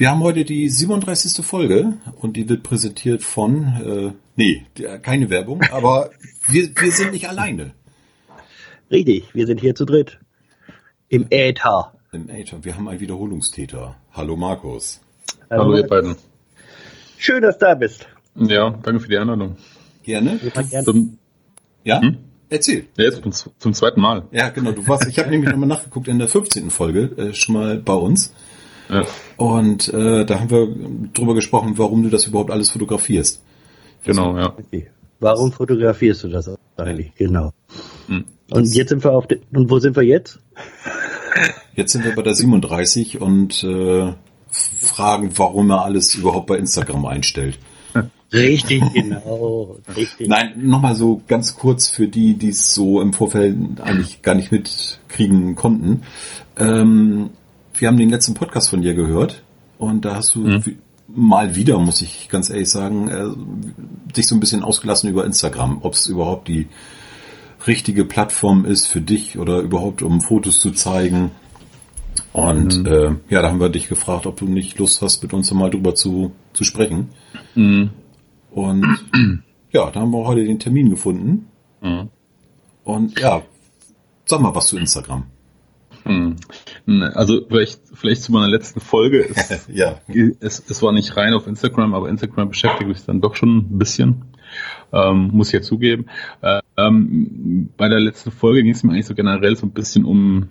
Wir haben heute die 37. Folge und die wird präsentiert von, äh, nee, keine Werbung, aber wir, wir sind nicht alleine. Richtig, wir sind hier zu dritt. Im Äther. Im Äther. Wir haben einen Wiederholungstäter. Hallo Markus. Hallo, Hallo ihr beiden. Schön, dass du da bist. Ja, danke für die Einladung. Gerne. Zum, ja? Hm? Erzähl. Ja, jetzt zum, zum, zweiten Mal. Ja, genau. Du warst, ich habe nämlich nochmal nachgeguckt in der 15. Folge, äh, schon mal bei uns. Ja. Und äh, da haben wir drüber gesprochen, warum du das überhaupt alles fotografierst. Genau, ja. Warum fotografierst du das eigentlich? Genau. Hm. Und jetzt sind wir auf de und wo sind wir jetzt? Jetzt sind wir bei der 37 und äh, fragen, warum er alles überhaupt bei Instagram einstellt. Richtig, genau. Richtig. Nein, nochmal so ganz kurz für die, die es so im Vorfeld eigentlich gar nicht mitkriegen konnten. Ähm, wir haben den letzten Podcast von dir gehört und da hast du mhm. mal wieder, muss ich ganz ehrlich sagen, äh, dich so ein bisschen ausgelassen über Instagram, ob es überhaupt die richtige Plattform ist für dich oder überhaupt um Fotos zu zeigen. Und mhm. äh, ja, da haben wir dich gefragt, ob du nicht Lust hast, mit uns mal drüber zu, zu sprechen. Mhm. Und ja, da haben wir heute den Termin gefunden. Mhm. Und ja, sag mal was zu Instagram. Hm. Also vielleicht, vielleicht zu meiner letzten Folge. Es, ja. es, es war nicht rein auf Instagram, aber Instagram beschäftigt mich dann doch schon ein bisschen. Ähm, muss ich ja zugeben. Ähm, bei der letzten Folge ging es mir eigentlich so generell so ein bisschen um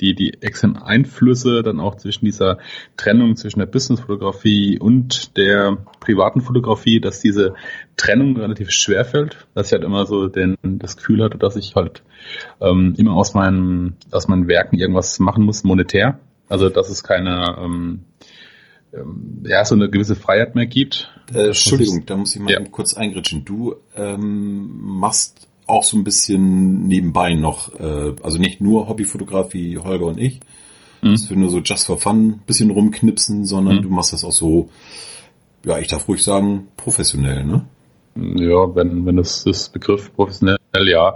die, die externen Einflüsse dann auch zwischen dieser Trennung zwischen der Businessfotografie und der privaten Fotografie, dass diese Trennung relativ schwer fällt, dass ich halt immer so den, das Gefühl hatte, dass ich halt ähm, immer aus meinen, aus meinen Werken irgendwas machen muss, monetär. Also dass es keine ähm, ähm, ja, so eine gewisse Freiheit mehr gibt. Äh, Entschuldigung, da muss ich mal ja. kurz eingritschen. Du ähm, machst auch so ein bisschen nebenbei noch, äh, also nicht nur Hobbyfotograf wie Holger und ich, mhm. dass wir nur so just for fun ein bisschen rumknipsen, sondern mhm. du machst das auch so, ja, ich darf ruhig sagen, professionell, ne? Ja, wenn, wenn das das Begriff professionell, ja.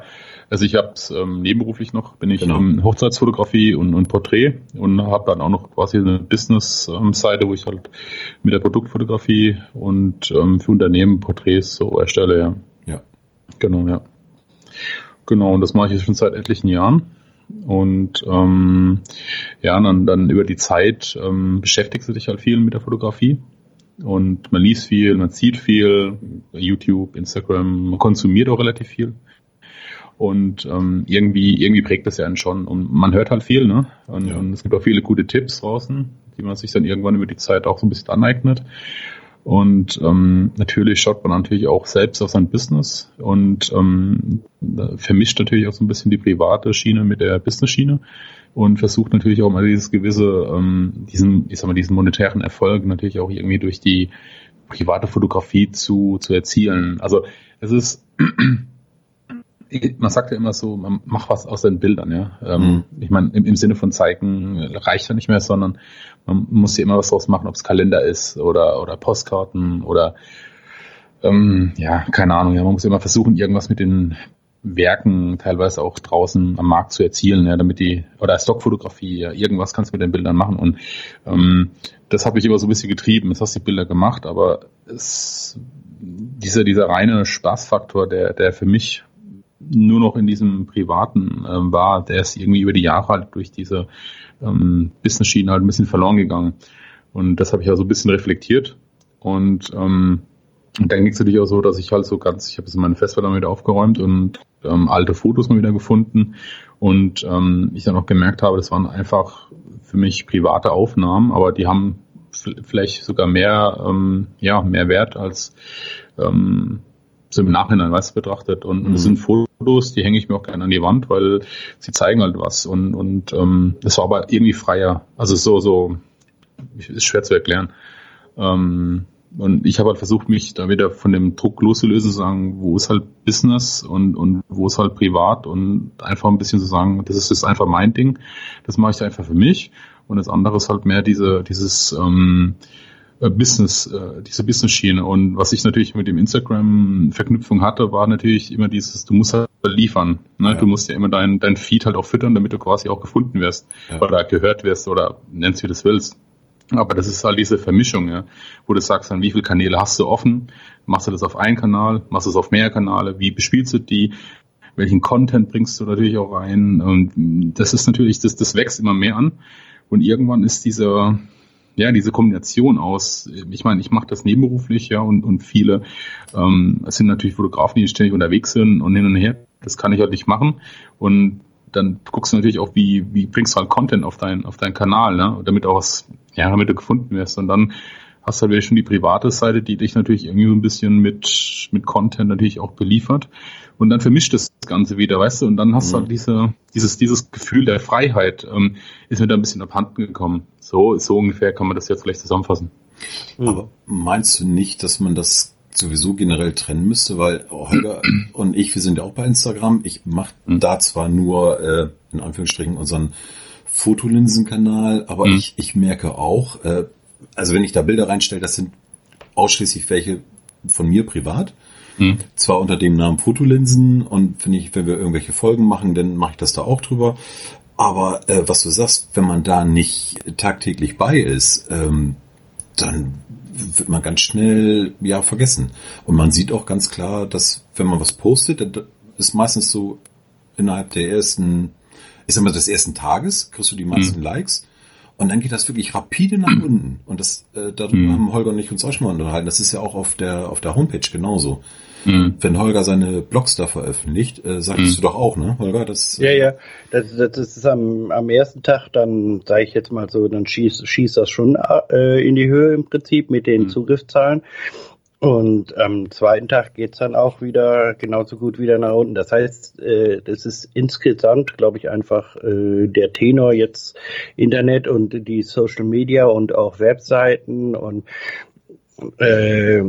Also ich habe es ähm, nebenberuflich noch, bin ich genau. in Hochzeitsfotografie und, und Porträt und habe dann auch noch quasi eine Business-Seite, wo ich halt mit der Produktfotografie und ähm, für Unternehmen Porträts so erstelle, ja. Ja. Genau, ja. Genau, und das mache ich jetzt schon seit etlichen Jahren. Und ähm, ja, dann, dann über die Zeit ähm, beschäftigst du dich halt viel mit der Fotografie. Und man liest viel, man sieht viel, YouTube, Instagram, man konsumiert auch relativ viel. Und ähm, irgendwie, irgendwie prägt das ja einen schon. Und man hört halt viel, ne? Und, ja. und es gibt auch viele gute Tipps draußen, die man sich dann irgendwann über die Zeit auch so ein bisschen aneignet. Und ähm, natürlich schaut man natürlich auch selbst auf sein Business und ähm, vermischt natürlich auch so ein bisschen die private Schiene mit der Business-Schiene und versucht natürlich auch mal dieses gewisse, ähm, diesen, ich sag mal, diesen monetären Erfolg natürlich auch irgendwie durch die private Fotografie zu, zu erzielen. Also es ist man sagt ja immer so, man macht was aus den Bildern, ja. Ähm, mhm. Ich meine, im, im, Sinne von zeigen reicht ja nicht mehr, sondern man muss ja immer was draus machen, ob es Kalender ist oder, oder Postkarten oder ähm, ja, keine Ahnung, ja, man muss immer versuchen, irgendwas mit den Werken teilweise auch draußen am Markt zu erzielen, ja, damit die, oder Stockfotografie, ja, irgendwas kannst du mit den Bildern machen. Und ähm, das habe ich immer so ein bisschen getrieben. Jetzt hast du die Bilder gemacht, aber es, dieser, dieser reine Spaßfaktor, der, der für mich nur noch in diesem Privaten ähm, war, der ist irgendwie über die Jahre halt durch diese ähm, Business-Schiene halt ein bisschen verloren gegangen. Und das habe ich ja so ein bisschen reflektiert. Und ähm, dann ging es natürlich auch so, dass ich halt so ganz, ich habe jetzt meine Festplatte wieder aufgeräumt und ähm, alte Fotos mal wieder gefunden und ähm, ich dann auch gemerkt habe, das waren einfach für mich private Aufnahmen, aber die haben vielleicht sogar mehr, ähm, ja, mehr Wert als ähm, so im Nachhinein weißt betrachtet. Und, mhm. das sind Fotos, die hänge ich mir auch gerne an die Wand, weil sie zeigen halt was. Und, und ähm, das war aber irgendwie freier. Also so, so, ist schwer zu erklären. Ähm, und ich habe halt versucht, mich da wieder von dem Druck loszulösen, zu sagen, wo ist halt Business und, und wo ist halt privat und einfach ein bisschen zu sagen, das ist jetzt einfach mein Ding, das mache ich einfach für mich und das andere ist halt mehr diese, dieses ähm, äh, Business, äh, diese Business-Schiene. Und was ich natürlich mit dem Instagram-Verknüpfung hatte, war natürlich immer dieses, du musst halt liefern. Ne? Ja. Du musst ja immer dein, dein Feed halt auch füttern, damit du quasi auch gefunden wirst ja. oder gehört wirst oder nennst wie du das willst. Aber das ist halt diese Vermischung, ja, wo du sagst, dann, wie viele Kanäle hast du offen? Machst du das auf einen Kanal? Machst du es auf mehr Kanäle? Wie bespielst du die? Welchen Content bringst du natürlich auch rein? Und das ist natürlich, das, das wächst immer mehr an. Und irgendwann ist dieser, ja, diese Kombination aus, ich meine, ich mache das nebenberuflich, ja, und, und viele ähm, es sind natürlich Fotografen, die ständig unterwegs sind und hin und her. Das kann ich halt nicht machen. Und dann guckst du natürlich auch, wie, wie bringst du halt Content auf deinen auf deinen Kanal, ne? damit auch was, ja, damit du gefunden wirst. Und dann hast du halt wieder schon die private Seite, die dich natürlich irgendwie so ein bisschen mit, mit Content natürlich auch beliefert. Und dann vermischt das Ganze wieder, weißt du, und dann hast mhm. du halt diese, dieses, dieses Gefühl der Freiheit, ähm, ist mir da ein bisschen abhanden gekommen. So, so ungefähr kann man das jetzt vielleicht zusammenfassen. Aber meinst du nicht, dass man das sowieso generell trennen müsste, weil Holger und ich, wir sind ja auch bei Instagram. Ich mache mhm. da zwar nur äh, in Anführungsstrichen unseren Fotolinsenkanal, aber mhm. ich, ich merke auch, äh, also wenn ich da Bilder reinstelle, das sind ausschließlich welche von mir privat. Mhm. Zwar unter dem Namen Fotolinsen und wenn ich, wenn wir irgendwelche Folgen machen, dann mache ich das da auch drüber. Aber äh, was du sagst, wenn man da nicht tagtäglich bei ist, ähm, dann wird man ganz schnell ja vergessen. Und man sieht auch ganz klar, dass wenn man was postet, dann ist meistens so innerhalb der ersten, ich sag mal, des ersten Tages kriegst du die meisten mhm. Likes. Und dann geht das wirklich rapide nach unten. Und das, äh, darüber mhm. haben Holger und ich uns auch schon mal unterhalten. Das ist ja auch auf der, auf der Homepage genauso. Mhm. Wenn Holger seine Blogs da veröffentlicht, äh, sagst mhm. du doch auch, ne, Holger? Das, ja, ja. Das, das ist am, am ersten Tag, dann sage ich jetzt mal so, dann schießt schießt das schon äh, in die Höhe im Prinzip mit den mhm. Zugriffszahlen. Und am zweiten Tag geht's dann auch wieder genauso gut wieder nach unten. Das heißt, äh, das ist insgesamt, glaube ich, einfach äh, der Tenor jetzt Internet und die Social Media und auch Webseiten und äh,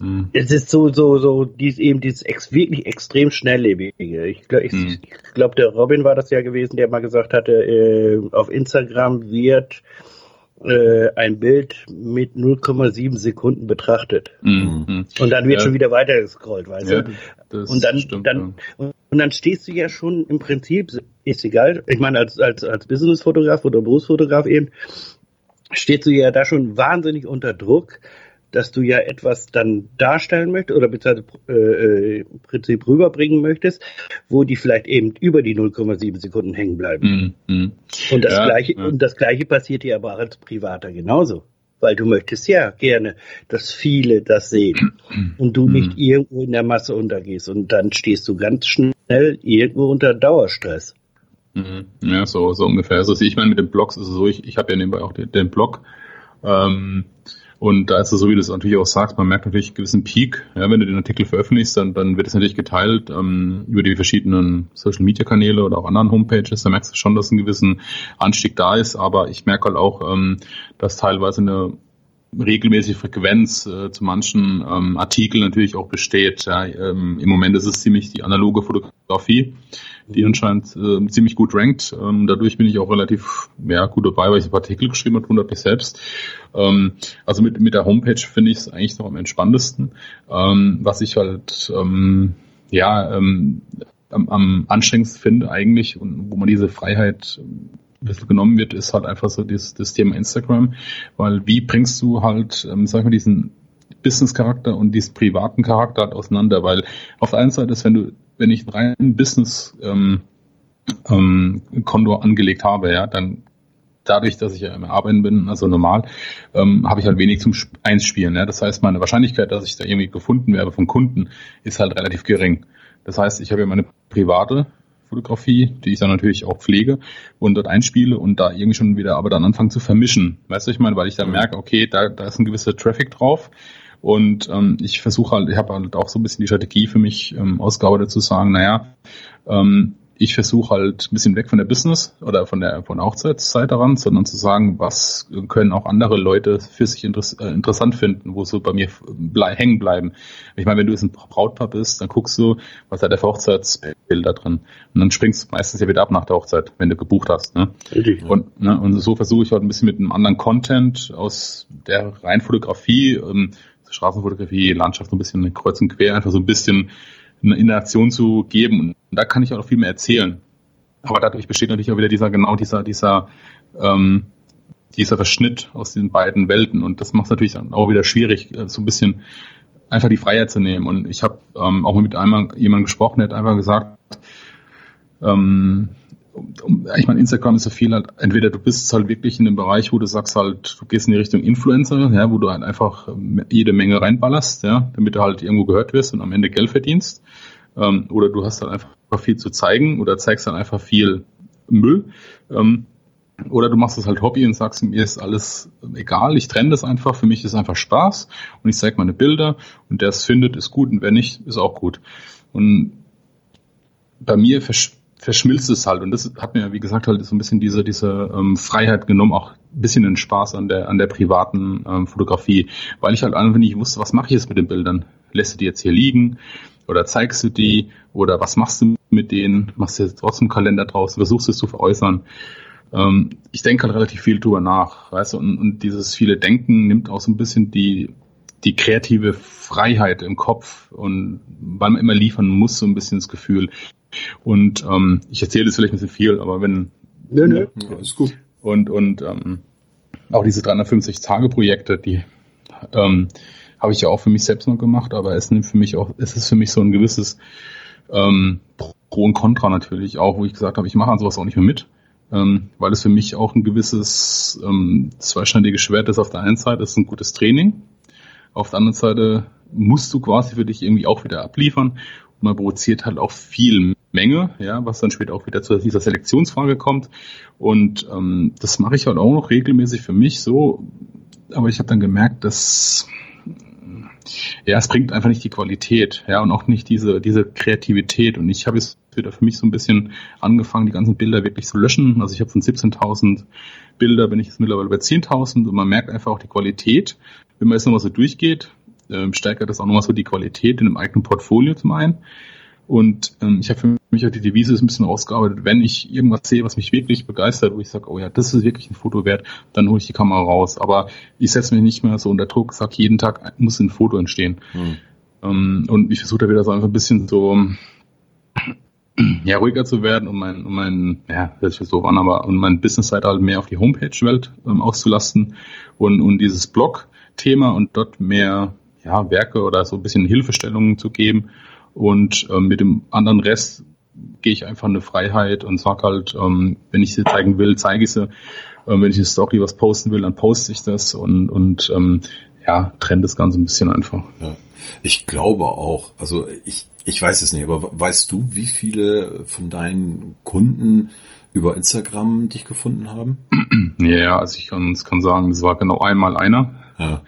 mhm. es ist so, so, so, dies eben dieses ex, wirklich extrem schnelllebige. Ich glaube, ich, mhm. ich glaub, der Robin war das ja gewesen, der mal gesagt hatte, äh, auf Instagram wird äh, ein Bild mit 0,7 Sekunden betrachtet. Mhm. Und dann wird ja. schon wieder weiter gescrollt, weißt ja, du? Und dann, stimmt, dann, ja. und dann stehst du ja schon im Prinzip, ist egal, ich meine, als, als, als Businessfotograf oder Berufsfotograf eben, stehst du ja da schon wahnsinnig unter Druck, dass du ja etwas dann darstellen möchtest oder beziehungsweise äh, im Prinzip rüberbringen möchtest, wo die vielleicht eben über die 0,7 Sekunden hängen bleiben. Mm, mm. Und das ja, gleiche ja. und das gleiche passiert dir aber als Privater genauso. Weil du möchtest ja gerne, dass viele das sehen und du mm. nicht irgendwo in der Masse untergehst und dann stehst du ganz schnell irgendwo unter Dauerstress. Mm. Ja, so, so ungefähr. Also ich meine, mit den Blogs ist es so, ich, ich habe ja nebenbei auch den, den Blog. Ähm, und da ist es so, wie du es natürlich auch sagst, man merkt natürlich einen gewissen Peak. Ja, wenn du den Artikel veröffentlichst, dann, dann wird es natürlich geteilt ähm, über die verschiedenen Social Media Kanäle oder auch anderen Homepages. Da merkst du schon, dass ein gewissen Anstieg da ist. Aber ich merke halt auch, ähm, dass teilweise eine regelmäßige Frequenz äh, zu manchen ähm, Artikeln natürlich auch besteht. Ja, ähm, Im Moment ist es ziemlich die analoge Fotografie, die anscheinend äh, ziemlich gut rankt. Ähm, dadurch bin ich auch relativ ja, gut dabei, weil ich ein paar Artikel geschrieben habe, wundert mich selbst. Ähm, also mit, mit der Homepage finde ich es eigentlich noch am entspanntesten. Ähm, was ich halt ähm, ja ähm, am, am anstrengendsten finde eigentlich und wo man diese Freiheit ein bisschen genommen wird, ist halt einfach so das, das Thema Instagram, weil wie bringst du halt, ähm, sag ich mal, diesen Business-Charakter und diesen privaten Charakter halt auseinander, weil auf der einen Seite ist, wenn du, wenn ich reinen Business ähm, ähm, Konto angelegt habe, ja, dann dadurch, dass ich ja im Arbeiten bin, also normal, ähm, habe ich halt wenig zum Einspielen. Ja? Das heißt, meine Wahrscheinlichkeit, dass ich da irgendwie gefunden werde von Kunden, ist halt relativ gering. Das heißt, ich habe ja meine private Fotografie, die ich dann natürlich auch pflege und dort einspiele und da irgendwie schon wieder aber dann anfangen zu vermischen. Weißt du, ich meine, weil ich dann merke, okay, da, da ist ein gewisser Traffic drauf. Und ähm, ich versuche halt, ich habe halt auch so ein bisschen die Strategie für mich ähm, ausgearbeitet zu sagen, naja, ähm, ich versuche halt ein bisschen weg von der Business oder von der von der Hochzeitszeit daran, sondern zu sagen, was können auch andere Leute für sich interess äh, interessant finden, wo so bei mir blei hängen bleiben. Ich meine, wenn du jetzt ein Brautpaar bist, dann guckst du, was hat der für Hochzeitsbilder drin. Und dann springst du meistens ja wieder ab nach der Hochzeit, wenn du gebucht hast. Ne? Richtig. Und, ne, und so versuche ich halt ein bisschen mit einem anderen Content aus der reinen Fotografie, ähm, Straßenfotografie, Landschaft so ein bisschen kreuz und quer, einfach so ein bisschen eine Interaktion zu geben. Und da kann ich auch noch viel mehr erzählen. Aber dadurch besteht natürlich auch wieder dieser, genau dieser, dieser, ähm, dieser Verschnitt aus den beiden Welten. Und das macht es natürlich auch wieder schwierig, äh, so ein bisschen einfach die Freiheit zu nehmen. Und ich habe ähm, auch mit einmal jemandem gesprochen, der hat einfach gesagt, ähm, ich meine, Instagram ist so viel halt, entweder du bist halt wirklich in dem Bereich, wo du sagst halt, du gehst in die Richtung Influencer, ja, wo du halt einfach ähm, jede Menge reinballerst, ja, damit du halt irgendwo gehört wirst und am Ende Geld verdienst. Ähm, oder du hast halt einfach viel zu zeigen oder zeigst dann einfach viel Müll. Ähm, oder du machst es halt Hobby und sagst, mir ist alles egal, ich trenne das einfach, für mich ist einfach Spaß und ich zeige meine Bilder und der es findet, ist gut und wer nicht, ist auch gut. Und bei mir versch verschmilzt es halt. Und das hat mir, wie gesagt, halt so ein bisschen diese, diese ähm, Freiheit genommen, auch ein bisschen den Spaß an der, an der privaten ähm, Fotografie, weil ich halt einfach nicht wusste, was mache ich jetzt mit den Bildern? Lässt du die jetzt hier liegen? Oder zeigst du die? Oder was machst du mit denen? Machst du jetzt trotzdem Kalender draus? Versuchst du es zu veräußern? Ähm, ich denke halt relativ viel drüber nach, weißt du, und, und dieses viele Denken nimmt auch so ein bisschen die, die kreative Freiheit im Kopf und weil man immer liefern muss, so ein bisschen das Gefühl, und ähm, ich erzähle das vielleicht ein bisschen viel, aber wenn. Nö, nö, ja, ist gut. Und, und ähm, auch diese 350-Tage-Projekte, die ähm, habe ich ja auch für mich selbst noch gemacht, aber es nimmt für mich auch, es ist für mich so ein gewisses ähm, Pro und Contra natürlich auch, wo ich gesagt habe, ich mache an sowas auch nicht mehr mit, ähm, weil es für mich auch ein gewisses ähm, zweischneidiges Schwert ist. Auf der einen Seite ist ein gutes Training, auf der anderen Seite musst du quasi für dich irgendwie auch wieder abliefern man produziert halt auch viel Menge, ja, was dann später auch wieder zu dieser Selektionsfrage kommt. Und ähm, das mache ich halt auch noch regelmäßig für mich so. Aber ich habe dann gemerkt, dass ja, es bringt einfach nicht die Qualität, ja, und auch nicht diese, diese Kreativität. Und ich habe jetzt wieder für mich so ein bisschen angefangen, die ganzen Bilder wirklich zu löschen. Also ich habe von 17.000 Bilder bin ich jetzt mittlerweile bei 10.000 und man merkt einfach auch die Qualität. Wenn man jetzt nochmal so durchgeht, ähm, steigert das auch nochmal so die Qualität in einem eigenen Portfolio zum einen. Und ähm, ich habe für mich auch die Devise ein bisschen ausgearbeitet, wenn ich irgendwas sehe, was mich wirklich begeistert, wo ich sage, oh ja, das ist wirklich ein Foto wert, dann hole ich die Kamera raus. Aber ich setze mich nicht mehr so unter Druck, sage jeden Tag muss ein Foto entstehen. Hm. Ähm, und ich versuche da wieder so einfach ein bisschen so ja, ruhiger zu werden und mein, um mein, ja, das ist so an, aber um mein Business-Seite halt mehr auf die Homepage-Welt ähm, auszulasten und, und dieses Blog-Thema und dort mehr ja, Werke oder so ein bisschen Hilfestellungen zu geben. Und ähm, mit dem anderen Rest gehe ich einfach eine Freiheit und sag halt, ähm, wenn ich sie zeigen will, zeige ich sie. Ähm, wenn ich eine Story was posten will, dann poste ich das und, und ähm, ja, trenne das Ganze ein bisschen einfach. Ja. Ich glaube auch, also ich, ich weiß es nicht, aber weißt du, wie viele von deinen Kunden über Instagram dich gefunden haben? Ja, also ich kann, kann sagen, es war genau einmal einer. Ja.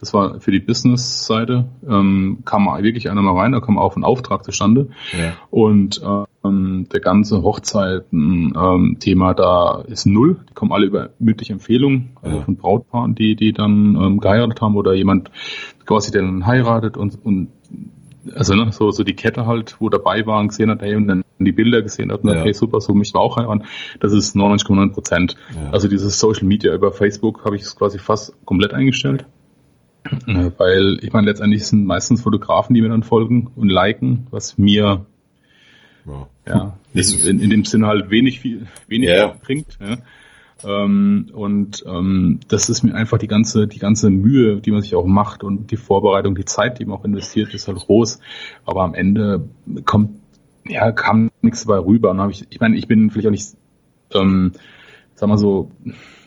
Das war für die Business-Seite, ähm, kam wirklich einer mal rein, da kam auch ein Auftrag zustande. Ja. Und ähm, der ganze Hochzeiten-Thema ähm, da ist null. Die kommen alle über mündliche Empfehlungen, also ja. von Brautpaaren, die, die dann ähm, geheiratet haben oder jemand quasi der dann heiratet und, und also ne, so, so die Kette halt, wo dabei war und gesehen hat, hey, und dann die Bilder gesehen hat und ja. hey, super, so mich war auch heiraten. Das ist 99,9 Prozent. Ja. Also dieses Social Media über Facebook habe ich es quasi fast komplett eingestellt. Weil ich meine, letztendlich sind meistens Fotografen, die mir dann folgen und liken, was mir ja, ja in, in, dem Sinne halt wenig viel, wenig yeah. bringt. Ja. Ähm, und ähm, das ist mir einfach die ganze, die ganze Mühe, die man sich auch macht und die Vorbereitung, die Zeit, die man auch investiert, ist halt groß. Aber am Ende kommt, ja, kam nichts dabei rüber. Und hab ich, ich meine, ich bin vielleicht auch nicht, ähm, sag mal so,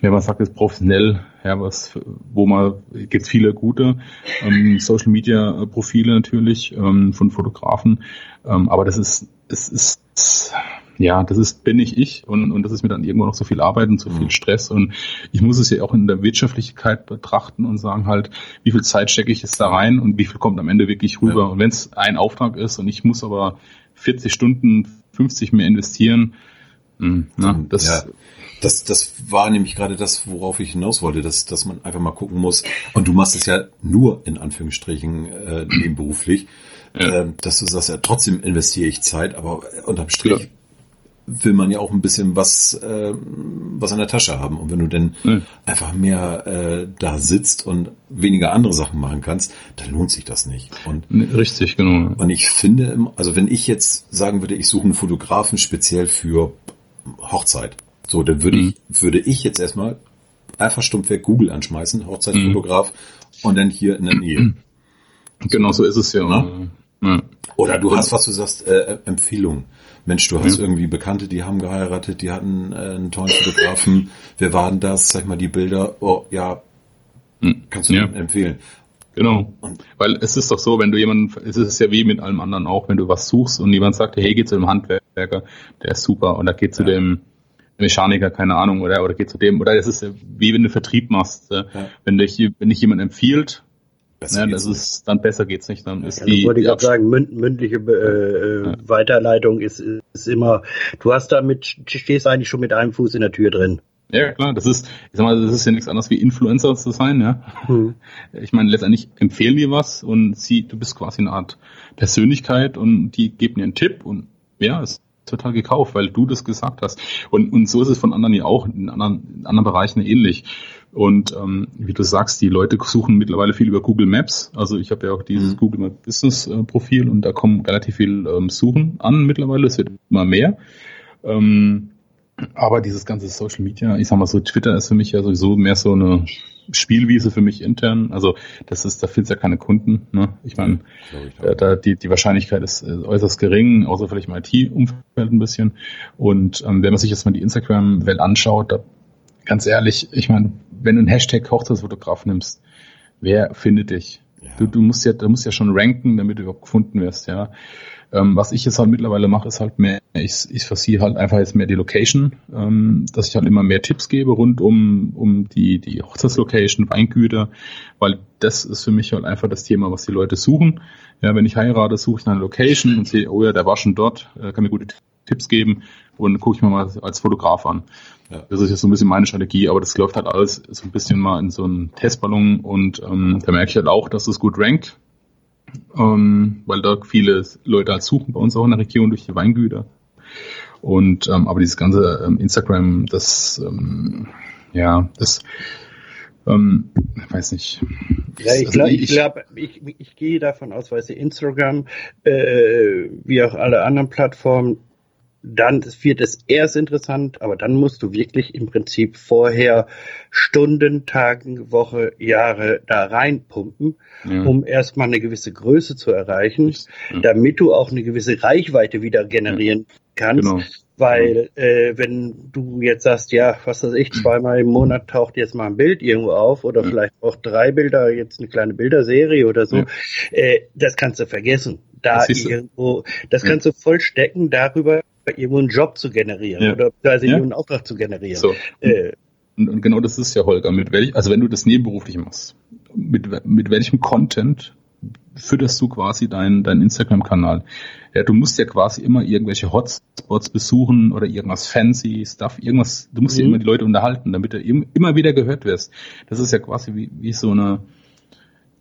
wenn man sagt, ist professionell, ja, was, wo man, gibt's viele gute ähm, Social Media Profile natürlich ähm, von Fotografen, ähm, aber das ist, es ist, ja, das ist, bin ich ich und, und das ist mir dann irgendwo noch so viel Arbeit und so viel mhm. Stress und ich muss es ja auch in der Wirtschaftlichkeit betrachten und sagen halt, wie viel Zeit stecke ich jetzt da rein und wie viel kommt am Ende wirklich rüber ja. und wenn es ein Auftrag ist und ich muss aber 40 Stunden 50 mehr investieren. Hm, na, das, ja. Das, das war nämlich gerade das, worauf ich hinaus wollte, dass, dass man einfach mal gucken muss. Und du machst es ja nur in Anführungsstrichen äh, nebenberuflich, ja. äh, dass du sagst, ja, trotzdem investiere ich Zeit, aber unterm Strich ja. will man ja auch ein bisschen was, äh, was an der Tasche haben. Und wenn du denn ja. einfach mehr äh, da sitzt und weniger andere Sachen machen kannst, dann lohnt sich das nicht. Und, Richtig, genau. Und ich finde, also wenn ich jetzt sagen würde, ich suche einen Fotografen speziell für Hochzeit, so, dann würde mhm. ich, würde ich jetzt erstmal einfach stumpfweg Google anschmeißen, Hochzeitsfotograf, mhm. und dann hier in der Nähe. Genau so ist es ja. Ne? ja. Oder du hast, was du sagst, äh, Empfehlungen. Mensch, du hast ja. irgendwie Bekannte, die haben geheiratet, die hatten äh, einen tollen Fotografen. Wer waren das? Sag mal die Bilder. Oh, ja, mhm. kannst du ja. empfehlen. Genau. Weil es ist doch so, wenn du jemanden, es ist ja wie mit allem anderen auch, wenn du was suchst und jemand sagt, hey, geh zu dem Handwerker, der ist super, und da geht zu ja. dem Mechaniker, keine Ahnung, oder, oder geht zu dem, oder das ist wie wenn du Vertrieb machst. Ja. Wenn dich, wenn dich jemand empfiehlt, ja, das ist, dann besser geht's nicht, dann ist ja, die. Wollte ich gerade sagen, mündliche äh, ja. Weiterleitung ist, ist immer, du hast damit, stehst eigentlich schon mit einem Fuß in der Tür drin. Ja, klar, das ist, ich sag mal, das ist ja nichts anderes wie Influencer zu sein, ja. Hm. Ich meine, letztendlich empfehlen die was und sie, du bist quasi eine Art Persönlichkeit und die geben dir einen Tipp und ja, es total gekauft, weil du das gesagt hast. Und, und so ist es von anderen ja auch in anderen, in anderen Bereichen ähnlich. Und ähm, wie du sagst, die Leute suchen mittlerweile viel über Google Maps. Also ich habe ja auch dieses mhm. Google Maps Business äh, Profil und da kommen relativ viel ähm, Suchen an mittlerweile. Es wird immer mehr. Ähm, aber dieses ganze Social Media, ich sag mal so, Twitter ist für mich ja sowieso mehr so eine Spielwiese für mich intern. Also das ist, da findest ja keine Kunden. Ne? Ich meine, äh, da die, die Wahrscheinlichkeit ist äh, äußerst gering, außer vielleicht im IT-Umfeld ein bisschen. Und ähm, wenn man sich jetzt mal die Instagram-Welt anschaut, da, ganz ehrlich, ich meine, wenn du einen Hashtag Hochzeitsfotograf nimmst, wer findet dich? Ja. Du, du musst ja, du musst ja schon ranken, damit du überhaupt gefunden wirst, ja. Ähm, was ich jetzt halt mittlerweile mache, ist halt mehr, ich, ich versiere halt einfach jetzt mehr die Location, ähm, dass ich halt immer mehr Tipps gebe rund um, um die, die Hochzeitslocation, Weingüter, weil das ist für mich halt einfach das Thema, was die Leute suchen. Ja, wenn ich heirate, suche ich eine Location und sehe, oh ja, der war schon dort, äh, kann mir gute Tipps geben und gucke ich mir mal als Fotograf an. Ja. Das ist jetzt so ein bisschen meine Strategie, aber das läuft halt alles so ein bisschen mal in so einen Testballon und ähm, da merke ich halt auch, dass es gut rankt ähm, weil da viele Leute halt suchen bei uns auch in der Region durch die Weingüter. Und ähm, aber dieses ganze ähm, Instagram, das ähm, ja, das ähm, weiß nicht. Ja, ich glaube, also ich, glaub, ich, ich gehe davon aus, weil sie Instagram äh, wie auch alle anderen Plattformen dann wird es erst interessant, aber dann musst du wirklich im Prinzip vorher Stunden, Tagen, Woche, Jahre da reinpumpen, ja. um erstmal eine gewisse Größe zu erreichen, ja. damit du auch eine gewisse Reichweite wieder generieren ja. kannst. Genau. Weil äh, wenn du jetzt sagst, ja, was weiß ich, zweimal im Monat taucht jetzt mal ein Bild irgendwo auf oder vielleicht auch drei Bilder, jetzt eine kleine Bilderserie oder so, äh, das kannst du vergessen. Da das irgendwo, das kannst du voll stecken darüber, irgendwo einen Job zu generieren ja. oder also ja. einen Auftrag zu generieren. So. Äh, und, und, genau das ist ja, Holger, mit welch, also wenn du das nebenberuflich machst, mit, mit welchem Content fütterst du quasi deinen dein Instagram-Kanal? Ja, du musst ja quasi immer irgendwelche Hotspots besuchen oder irgendwas fancy Stuff, irgendwas, du musst mhm. ja immer die Leute unterhalten, damit du immer wieder gehört wirst. Das ist ja quasi wie, wie so eine,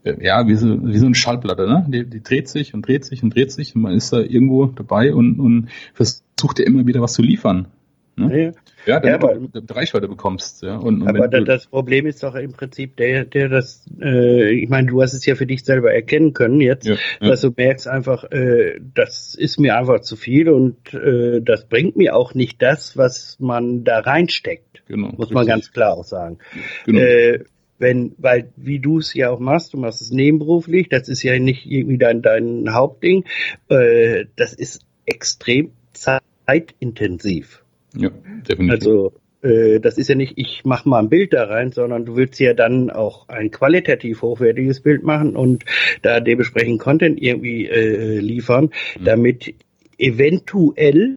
ja, wie so, wie so eine Schallplatte, ne? Die, die dreht sich und dreht sich und dreht sich und man ist da irgendwo dabei und, und versucht ja immer wieder was zu liefern. Ne? Ja, ja, damit ja, aber, du Reichweite bekommst. Ja, und, und aber da, das Problem ist doch im Prinzip der, der das, äh, ich meine, du hast es ja für dich selber erkennen können jetzt, ja, dass du merkst einfach, äh, das ist mir einfach zu viel und äh, das bringt mir auch nicht das, was man da reinsteckt. Genau, muss richtig. man ganz klar auch sagen. Genau. Äh, wenn, weil wie du es ja auch machst, du machst es nebenberuflich, das ist ja nicht irgendwie dein, dein Hauptding, äh, das ist extrem zeitintensiv. Ja, definitiv. Also äh, das ist ja nicht, ich mache mal ein Bild da rein, sondern du willst ja dann auch ein qualitativ hochwertiges Bild machen und da dementsprechend Content irgendwie äh, liefern, mhm. damit eventuell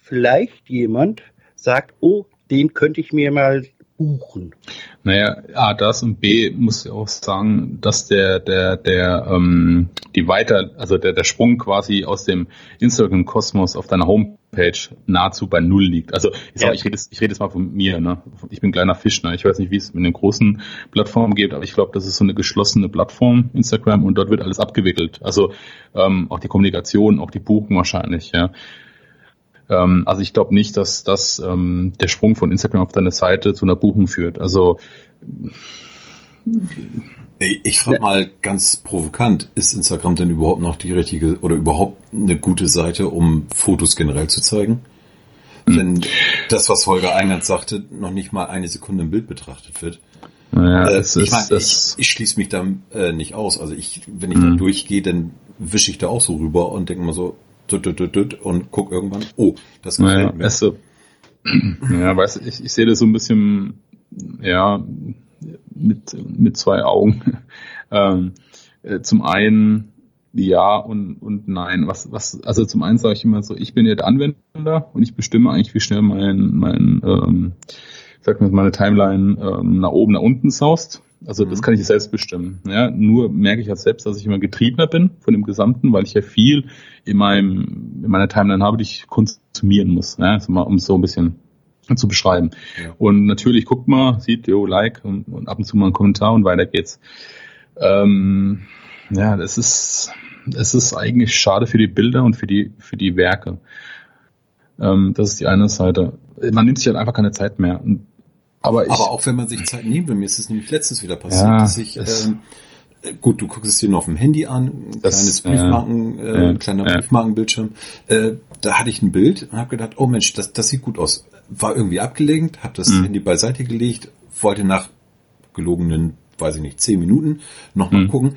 vielleicht jemand sagt, oh, den könnte ich mir mal buchen. Naja, A, das und B muss ich auch sagen, dass der, der, der, ähm, die weiter, also der, der Sprung quasi aus dem Instagram-Kosmos auf deiner Homepage nahezu bei Null liegt. Also ich, ja. ich rede ich rede jetzt mal von mir, ne? Ich bin kleiner Fisch, ne? Ich weiß nicht, wie es mit den großen Plattformen geht, aber ich glaube, das ist so eine geschlossene Plattform, Instagram, und dort wird alles abgewickelt. Also ähm, auch die Kommunikation, auch die Buchen wahrscheinlich, ja. Ähm, also ich glaube nicht, dass das ähm, der Sprung von Instagram auf deine Seite zu einer Buchung führt. Also ich frage mal ganz provokant, ist Instagram denn überhaupt noch die richtige oder überhaupt eine gute Seite, um Fotos generell zu zeigen? Hm. Wenn das, was Holger eingangs sagte, noch nicht mal eine Sekunde im Bild betrachtet wird. Ja, äh, ich meine, ich, ich schließe mich da äh, nicht aus. Also ich, wenn ich da hm. durchgehe, dann wische ich da auch so rüber und denke mal so, und guck irgendwann, oh, das gefällt naja, mir. Also, ja, weißt du, ich, ich sehe das so ein bisschen, ja, mit, mit zwei Augen. ähm, äh, zum einen ja und, und nein. Was, was, also zum einen sage ich immer so, ich bin ja der Anwender und ich bestimme eigentlich, wie schnell mein, mein ähm, sag mal, meine Timeline ähm, nach oben, nach unten saust. Also das mhm. kann ich selbst bestimmen. Ja, nur merke ich halt selbst, dass ich immer getriebener bin von dem Gesamten, weil ich ja viel in meinem in meiner Timeline habe, die ich konsumieren muss. Ja, also mal, um es so ein bisschen zu beschreiben. Ja. Und natürlich guckt mal, sieht, jo, like und, und, ab und zu mal einen Kommentar und weiter geht's. Ähm, ja, das ist es ist eigentlich schade für die Bilder und für die für die Werke. Ähm, das ist die eine Seite. Man nimmt sich halt einfach keine Zeit mehr. Und aber, ich, aber auch wenn man sich Zeit nehmen will, mir ist es nämlich letztens wieder passiert, ja, dass ich, ähm, gut, du guckst es dir nur auf dem Handy an, ein das, kleines Briefmarken, äh, ja, kleiner ja. Briefmarkenbildschirm, äh, da hatte ich ein Bild und habe gedacht, oh Mensch, das, das sieht gut aus. War irgendwie abgelenkt, habe das mhm. Handy beiseite gelegt, wollte nach gelogenen, weiß ich nicht, zehn Minuten nochmal mhm. gucken.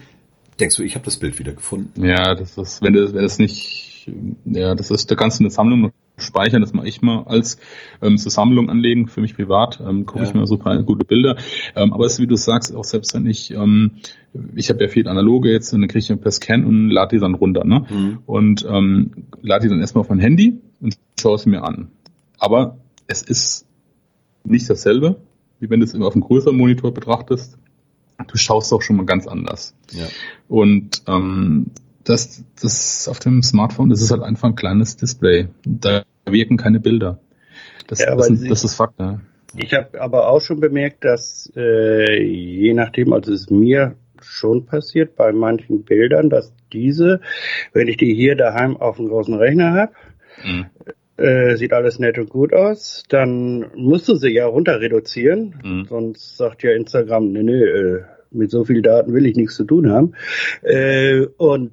Denkst du, ich habe das Bild wieder gefunden? Ja, das ist, wenn das, wenn das nicht, ja, das ist, kannst du eine Sammlung speichern, das mache ich mal als ähm, zur Sammlung anlegen, für mich privat, ähm, gucke ja. ich mir so paar gute Bilder. Ähm, aber es ist, wie du sagst, auch selbst wenn ich, ähm, ich habe ja viel analoge jetzt, dann kriege ich per Scan und lade die dann runter. Ne? Mhm. Und ähm, lade die dann erstmal auf mein Handy und schaue es mir an. Aber es ist nicht dasselbe, wie wenn du es auf einem größeren Monitor betrachtest. Du schaust doch schon mal ganz anders. Ja. Und ähm, das, das auf dem Smartphone, das ist halt einfach ein kleines Display. Da wirken keine Bilder. Das, ja, das, ist, das ist Fakt, ja. Ich habe aber auch schon bemerkt, dass äh, je nachdem, also es ist mir schon passiert bei manchen Bildern, dass diese, wenn ich die hier daheim auf dem großen Rechner habe, mhm. äh, sieht alles nett und gut aus, dann musst du sie ja runter reduzieren, mhm. sonst sagt ja Instagram, nee, nee, äh, mit so viel Daten will ich nichts zu tun haben. Äh, und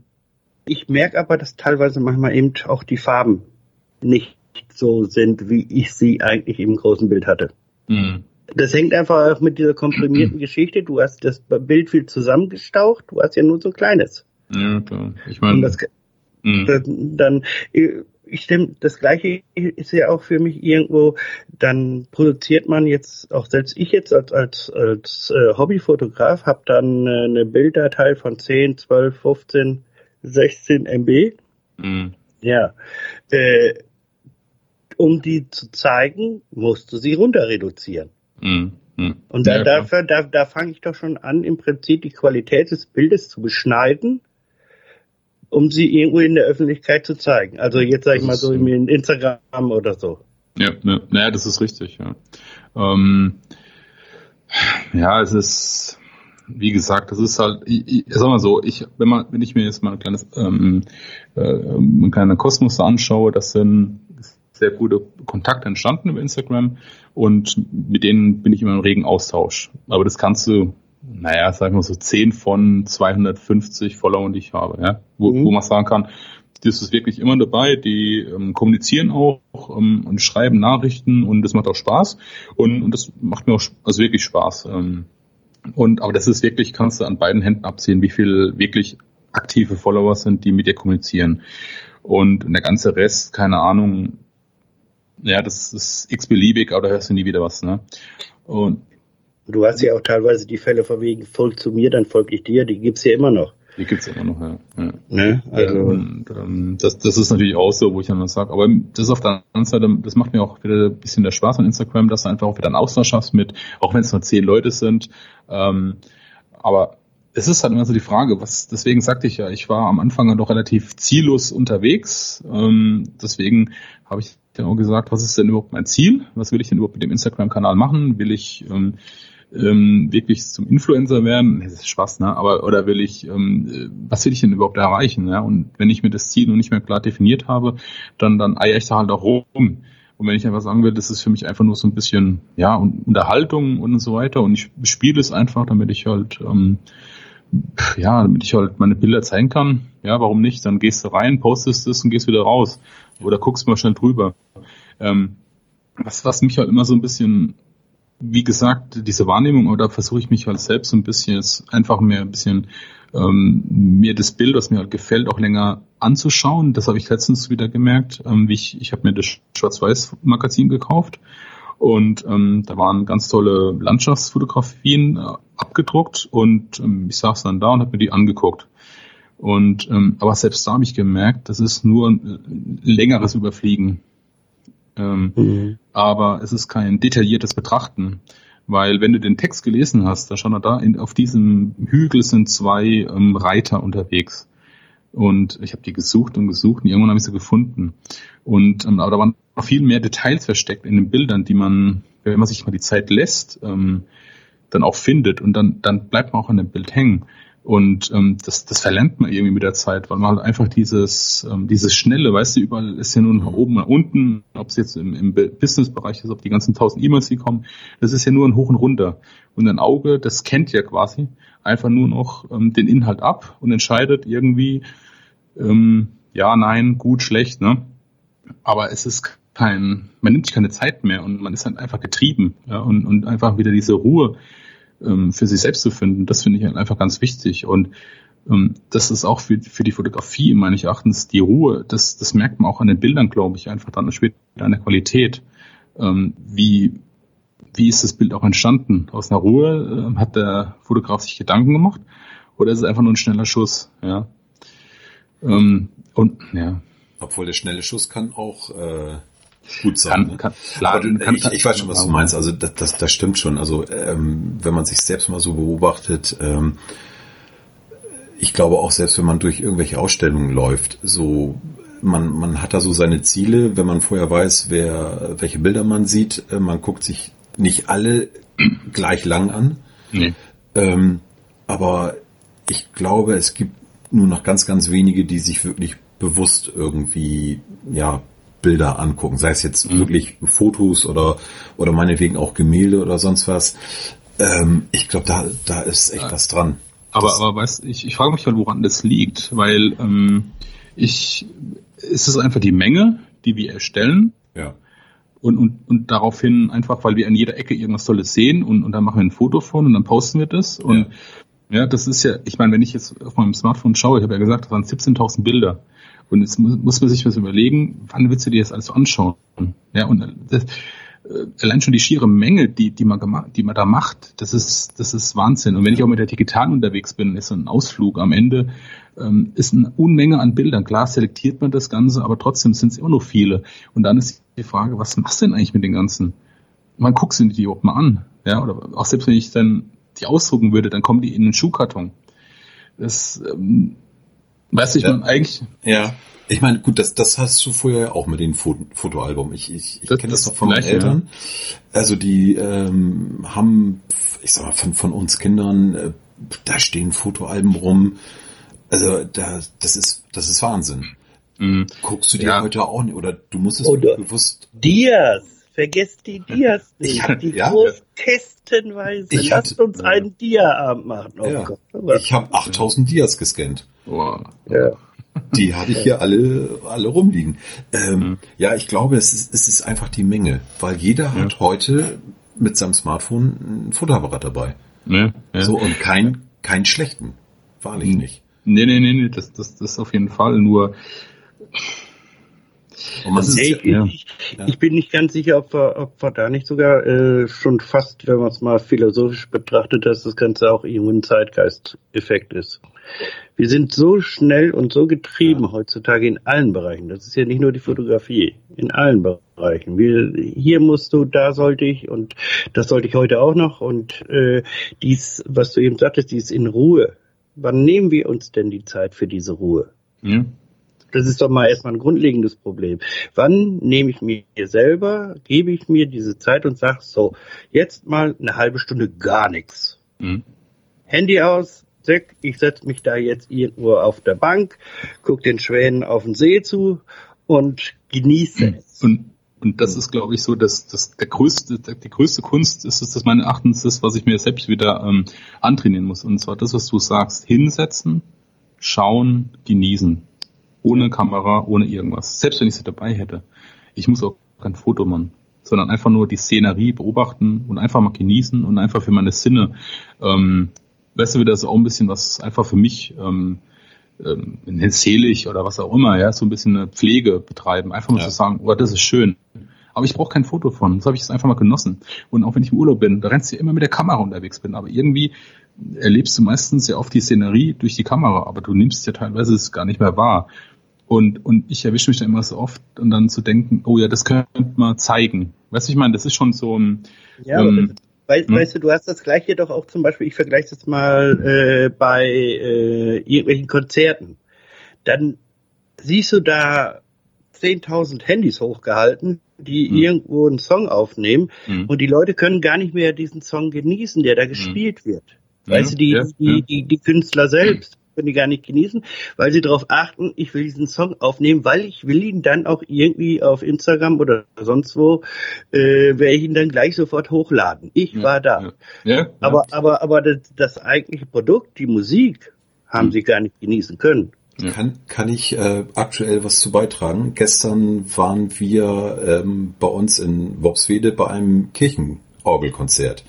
ich merke aber, dass teilweise manchmal eben auch die Farben nicht so sind, wie ich sie eigentlich im großen Bild hatte. Mhm. Das hängt einfach auch mit dieser komprimierten Geschichte. Du hast das Bild viel zusammengestaucht, du hast ja nur so ein kleines. Ja, klar. Ich meine. Das, mhm. dann, ich stimme, das gleiche ist ja auch für mich irgendwo, dann produziert man jetzt, auch selbst ich jetzt als, als, als äh, Hobbyfotograf, habe dann äh, eine Bilddatei von 10, 12, 15 16 MB. Mhm. Ja. Äh, um die zu zeigen, musst du sie runter reduzieren. Mhm. Mhm. Und da, ja, dafür, da, da fange ich doch schon an, im Prinzip die Qualität des Bildes zu beschneiden, um sie irgendwo in der Öffentlichkeit zu zeigen. Also jetzt sage ich mal so in Instagram oder so. Ja, ja, naja, das ist richtig, ja. Ähm, ja, es ist, wie gesagt, das ist halt, ich, ich sag mal so, ich, wenn man, wenn ich mir jetzt mal ein kleines, ähm, äh, ein kleiner Kosmos anschaue, das sind sehr gute Kontakte entstanden über Instagram und mit denen bin ich immer im regen Austausch. Aber das kannst du, naja, sagen wir so 10 von 250 Followern, die ich habe, ja, wo, mhm. wo man sagen kann, das ist wirklich immer dabei, die ähm, kommunizieren auch ähm, und schreiben Nachrichten und das macht auch Spaß und, und das macht mir auch also wirklich Spaß. Ähm, und, aber das ist wirklich, kannst du an beiden Händen abziehen, wie viel wirklich aktive Follower sind, die mit dir kommunizieren. Und der ganze Rest, keine Ahnung, ja, das ist x-beliebig, aber da hörst du nie wieder was, ne? Und du hast ja auch teilweise die Fälle von wegen, folg zu mir, dann folge ich dir, die gibt's ja immer noch. Die gibt's immer noch, ja. ja. Ne? Also und, ähm, das, das ist natürlich auch so, wo ich dann sage, aber das ist auf der anderen Seite, das macht mir auch wieder ein bisschen der Spaß an Instagram, dass du einfach auch wieder einen Austausch hast mit, auch wenn es nur zehn Leute sind. Ähm, aber es ist halt immer so die Frage, was, deswegen sagte ich ja, ich war am Anfang noch relativ ziellos unterwegs. Ähm, deswegen habe ich dann auch gesagt, was ist denn überhaupt mein Ziel? Was will ich denn überhaupt mit dem Instagram-Kanal machen? Will ich ähm, ähm, wirklich zum Influencer werden? Das ist Spaß, ne? Aber oder will ich, ähm, was will ich denn überhaupt erreichen? Ja? Und wenn ich mir das Ziel noch nicht mehr klar definiert habe, dann dann eier ich da halt auch rum. Und wenn ich einfach sagen will, das ist für mich einfach nur so ein bisschen ja Unterhaltung und so weiter und ich spiele es einfach, damit ich halt ähm, ja, damit ich halt meine Bilder zeigen kann. Ja, warum nicht? Dann gehst du rein, postest es und gehst wieder raus. Oder guckst mal schnell drüber. Ähm, was, was mich halt immer so ein bisschen, wie gesagt, diese Wahrnehmung, oder versuche ich mich halt selbst so ein bisschen, jetzt einfach mehr ein bisschen ähm, mir das Bild, was mir halt gefällt, auch länger anzuschauen. Das habe ich letztens wieder gemerkt. Ähm, wie ich ich habe mir das Schwarz-Weiß-Magazin gekauft und ähm, da waren ganz tolle Landschaftsfotografien äh, abgedruckt und ähm, ich saß dann da und habe mir die angeguckt. Und ähm, aber selbst da habe ich gemerkt, das ist nur ein längeres Überfliegen. Ähm, mhm. Aber es ist kein detailliertes Betrachten. Weil wenn du den Text gelesen hast, da stand da, in, auf diesem Hügel sind zwei ähm, Reiter unterwegs. Und ich habe die gesucht und gesucht und irgendwann habe ich sie gefunden. Und ähm, aber da waren noch viel mehr Details versteckt in den Bildern, die man, wenn man sich mal die Zeit lässt, ähm, dann auch findet und dann, dann bleibt man auch an dem Bild hängen. Und ähm, das, das verlernt man irgendwie mit der Zeit, weil man halt einfach dieses, ähm, dieses Schnelle, weißt du, überall ist ja nur nach oben, nach unten, ob es jetzt im, im Business-Bereich ist, ob die ganzen tausend E-Mails, die kommen, das ist ja nur ein Hoch und runter. Und ein Auge, das kennt ja quasi einfach nur noch ähm, den Inhalt ab und entscheidet irgendwie, ähm, ja, nein, gut, schlecht, ne? Aber es ist kein, man nimmt sich keine Zeit mehr und man ist halt einfach getrieben, ja, und, und einfach wieder diese Ruhe ähm, für sich selbst zu finden, das finde ich halt einfach ganz wichtig. Und ähm, das ist auch für, für die Fotografie meines Erachtens die Ruhe. Das, das merkt man auch an den Bildern, glaube ich, einfach dann später an der Qualität. Ähm, wie, wie ist das Bild auch entstanden? Aus einer Ruhe äh, hat der Fotograf sich Gedanken gemacht oder ist es einfach nur ein schneller Schuss? Ja. Ähm, und ja. Obwohl der schnelle Schuss kann auch äh, gut sein. Kann, ne? kann, klar, du, kann, ich, ich weiß schon, was du meinst. Also das, das, das stimmt schon. Also ähm, wenn man sich selbst mal so beobachtet, ähm, ich glaube auch selbst, wenn man durch irgendwelche Ausstellungen läuft, so man, man hat da so seine Ziele, wenn man vorher weiß, wer welche Bilder man sieht. Äh, man guckt sich nicht alle gleich lang an. Nee. Ähm, aber ich glaube, es gibt nur noch ganz, ganz wenige, die sich wirklich bewusst irgendwie ja Bilder angucken, sei es jetzt mhm. wirklich Fotos oder oder meinetwegen auch Gemälde oder sonst was. Ähm, ich glaube, da da ist echt was dran. Aber das, aber weißt, ich ich frage mich halt, woran das liegt, weil ähm, ich ist es einfach die Menge, die wir erstellen. Ja. Und, und, und daraufhin einfach, weil wir an jeder Ecke irgendwas Tolles sehen und, und dann machen wir ein Foto von und dann posten wir das. Und ja, ja das ist ja, ich meine, wenn ich jetzt auf meinem Smartphone schaue, ich habe ja gesagt, das waren 17.000 Bilder. Und jetzt muss, muss man sich was überlegen, wann willst du dir das alles anschauen? Ja, und das, äh, allein schon die schiere Menge, die, die man gemacht, die man da macht, das ist, das ist Wahnsinn. Und wenn ich auch mit der Digitalen unterwegs bin, ist so ein Ausflug am Ende, ähm, ist eine Unmenge an Bildern. Klar selektiert man das Ganze, aber trotzdem sind es immer noch viele. Und dann ist die Frage, was machst du denn eigentlich mit den ganzen? Man guckt sie die überhaupt mal an. Ja, oder auch selbst wenn ich dann die ausdrucken würde, dann kommen die in den Schuhkarton. Das, ähm, Weißt du, ich ja. meine eigentlich. Ja. Ich meine, gut, das, das hast du vorher auch mit dem Foto, Fotoalbum. Ich, ich, ich kenne das doch von meinen Eltern. Ja. Also die ähm, haben, ich sag mal, von, von uns Kindern, äh, da stehen Fotoalben rum. Also da, das ist, das ist Wahnsinn. Mhm. Guckst du dir ja. heute auch nicht, oder du musst es oder bewusst. Dias, vergesst die Dias nicht. Ich hab, die ja, Kästenweise. Ich Lasst hatte, uns einen Dia-Abend machen. Oh ja. Gott, ich habe 8000 Dias gescannt. Wow. Ja. Die hatte ich hier alle, alle rumliegen. Ähm, mhm. Ja, ich glaube, es ist, es ist einfach die Menge, weil jeder ja. hat heute mit seinem Smartphone ein Fotoapparat dabei. Ja, ja. So, und kein, keinen schlechten. Wahrlich nicht. Nee, nee, nee, nee, das, das, das auf jeden Fall. Nur, ich, ja. ich, ich, bin nicht ganz sicher, ob wir, ob wir da nicht sogar äh, schon fast, wenn man es mal philosophisch betrachtet, dass das Ganze auch irgendwo ein Zeitgeist-Effekt ist. Wir sind so schnell und so getrieben ja. heutzutage in allen Bereichen. Das ist ja nicht nur die Fotografie, in allen Bereichen. Wir, hier musst du, da sollte ich und das sollte ich heute auch noch. Und äh, dies, was du eben sagtest, dies in Ruhe. Wann nehmen wir uns denn die Zeit für diese Ruhe? Ja. Das ist doch mal erstmal ein grundlegendes Problem. Wann nehme ich mir selber, gebe ich mir diese Zeit und sage so, jetzt mal eine halbe Stunde gar nichts. Mhm. Handy aus, zack, ich setze mich da jetzt irgendwo auf der Bank, gucke den Schwänen auf den See zu und genieße mhm. es. Und, und das ist, glaube ich, so, dass, dass der größte, die größte Kunst ist es, dass meines Erachtens ist, was ich mir selbst wieder ähm, antrainieren muss. Und zwar das, was du sagst, hinsetzen, schauen, genießen. Ohne Kamera, ohne irgendwas. Selbst wenn ich sie dabei hätte. Ich muss auch kein Foto machen sondern einfach nur die Szenerie beobachten und einfach mal genießen und einfach für meine Sinne ähm, weißt du, wieder so auch ein bisschen was einfach für mich ähm, ähm, selig oder was auch immer, ja, so ein bisschen eine Pflege betreiben. Einfach mal ja. zu sagen, oh, das ist schön. Aber ich brauche kein Foto von. So habe ich es einfach mal genossen. Und auch wenn ich im Urlaub bin, da rennst du ja immer mit der Kamera unterwegs bin. Aber irgendwie erlebst du meistens ja oft die Szenerie durch die Kamera, aber du nimmst ja teilweise es gar nicht mehr wahr. Und, und ich erwische mich da immer so oft und dann zu denken, oh ja, das könnte man zeigen. Weißt du, ich meine, das ist schon so ein, ja, ähm, weil, hm. Weißt du, du hast das gleiche doch auch zum Beispiel, ich vergleiche das mal äh, bei äh, irgendwelchen Konzerten. Dann siehst du da 10.000 Handys hochgehalten, die hm. irgendwo einen Song aufnehmen hm. und die Leute können gar nicht mehr diesen Song genießen, der da hm. gespielt wird. Weißt du, die, ja, die, die, die Künstler selbst können die gar nicht genießen, weil sie darauf achten, ich will diesen Song aufnehmen, weil ich will ihn dann auch irgendwie auf Instagram oder sonst wo, äh, werde ich ihn dann gleich sofort hochladen. Ich ja, war da. Ja, ja, aber, aber, aber das, das eigentliche Produkt, die Musik, haben hm. sie gar nicht genießen können. Kann, kann ich äh, aktuell was zu beitragen? Gestern waren wir ähm, bei uns in Worpswede bei einem Kirchenorgelkonzert.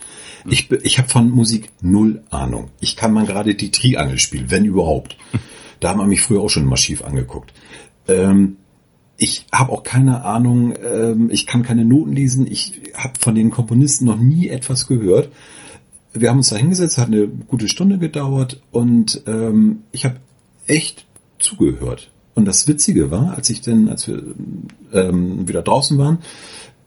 Ich, ich habe von Musik null Ahnung. Ich kann mal gerade die Triangel spielen, wenn überhaupt. Da haben wir mich früher auch schon immer schief angeguckt. Ähm, ich habe auch keine Ahnung, ähm, ich kann keine Noten lesen, ich habe von den Komponisten noch nie etwas gehört. Wir haben uns da hingesetzt, hat eine gute Stunde gedauert und ähm, ich habe echt zugehört. Und das Witzige war, als ich dann, als wir ähm, wieder draußen waren,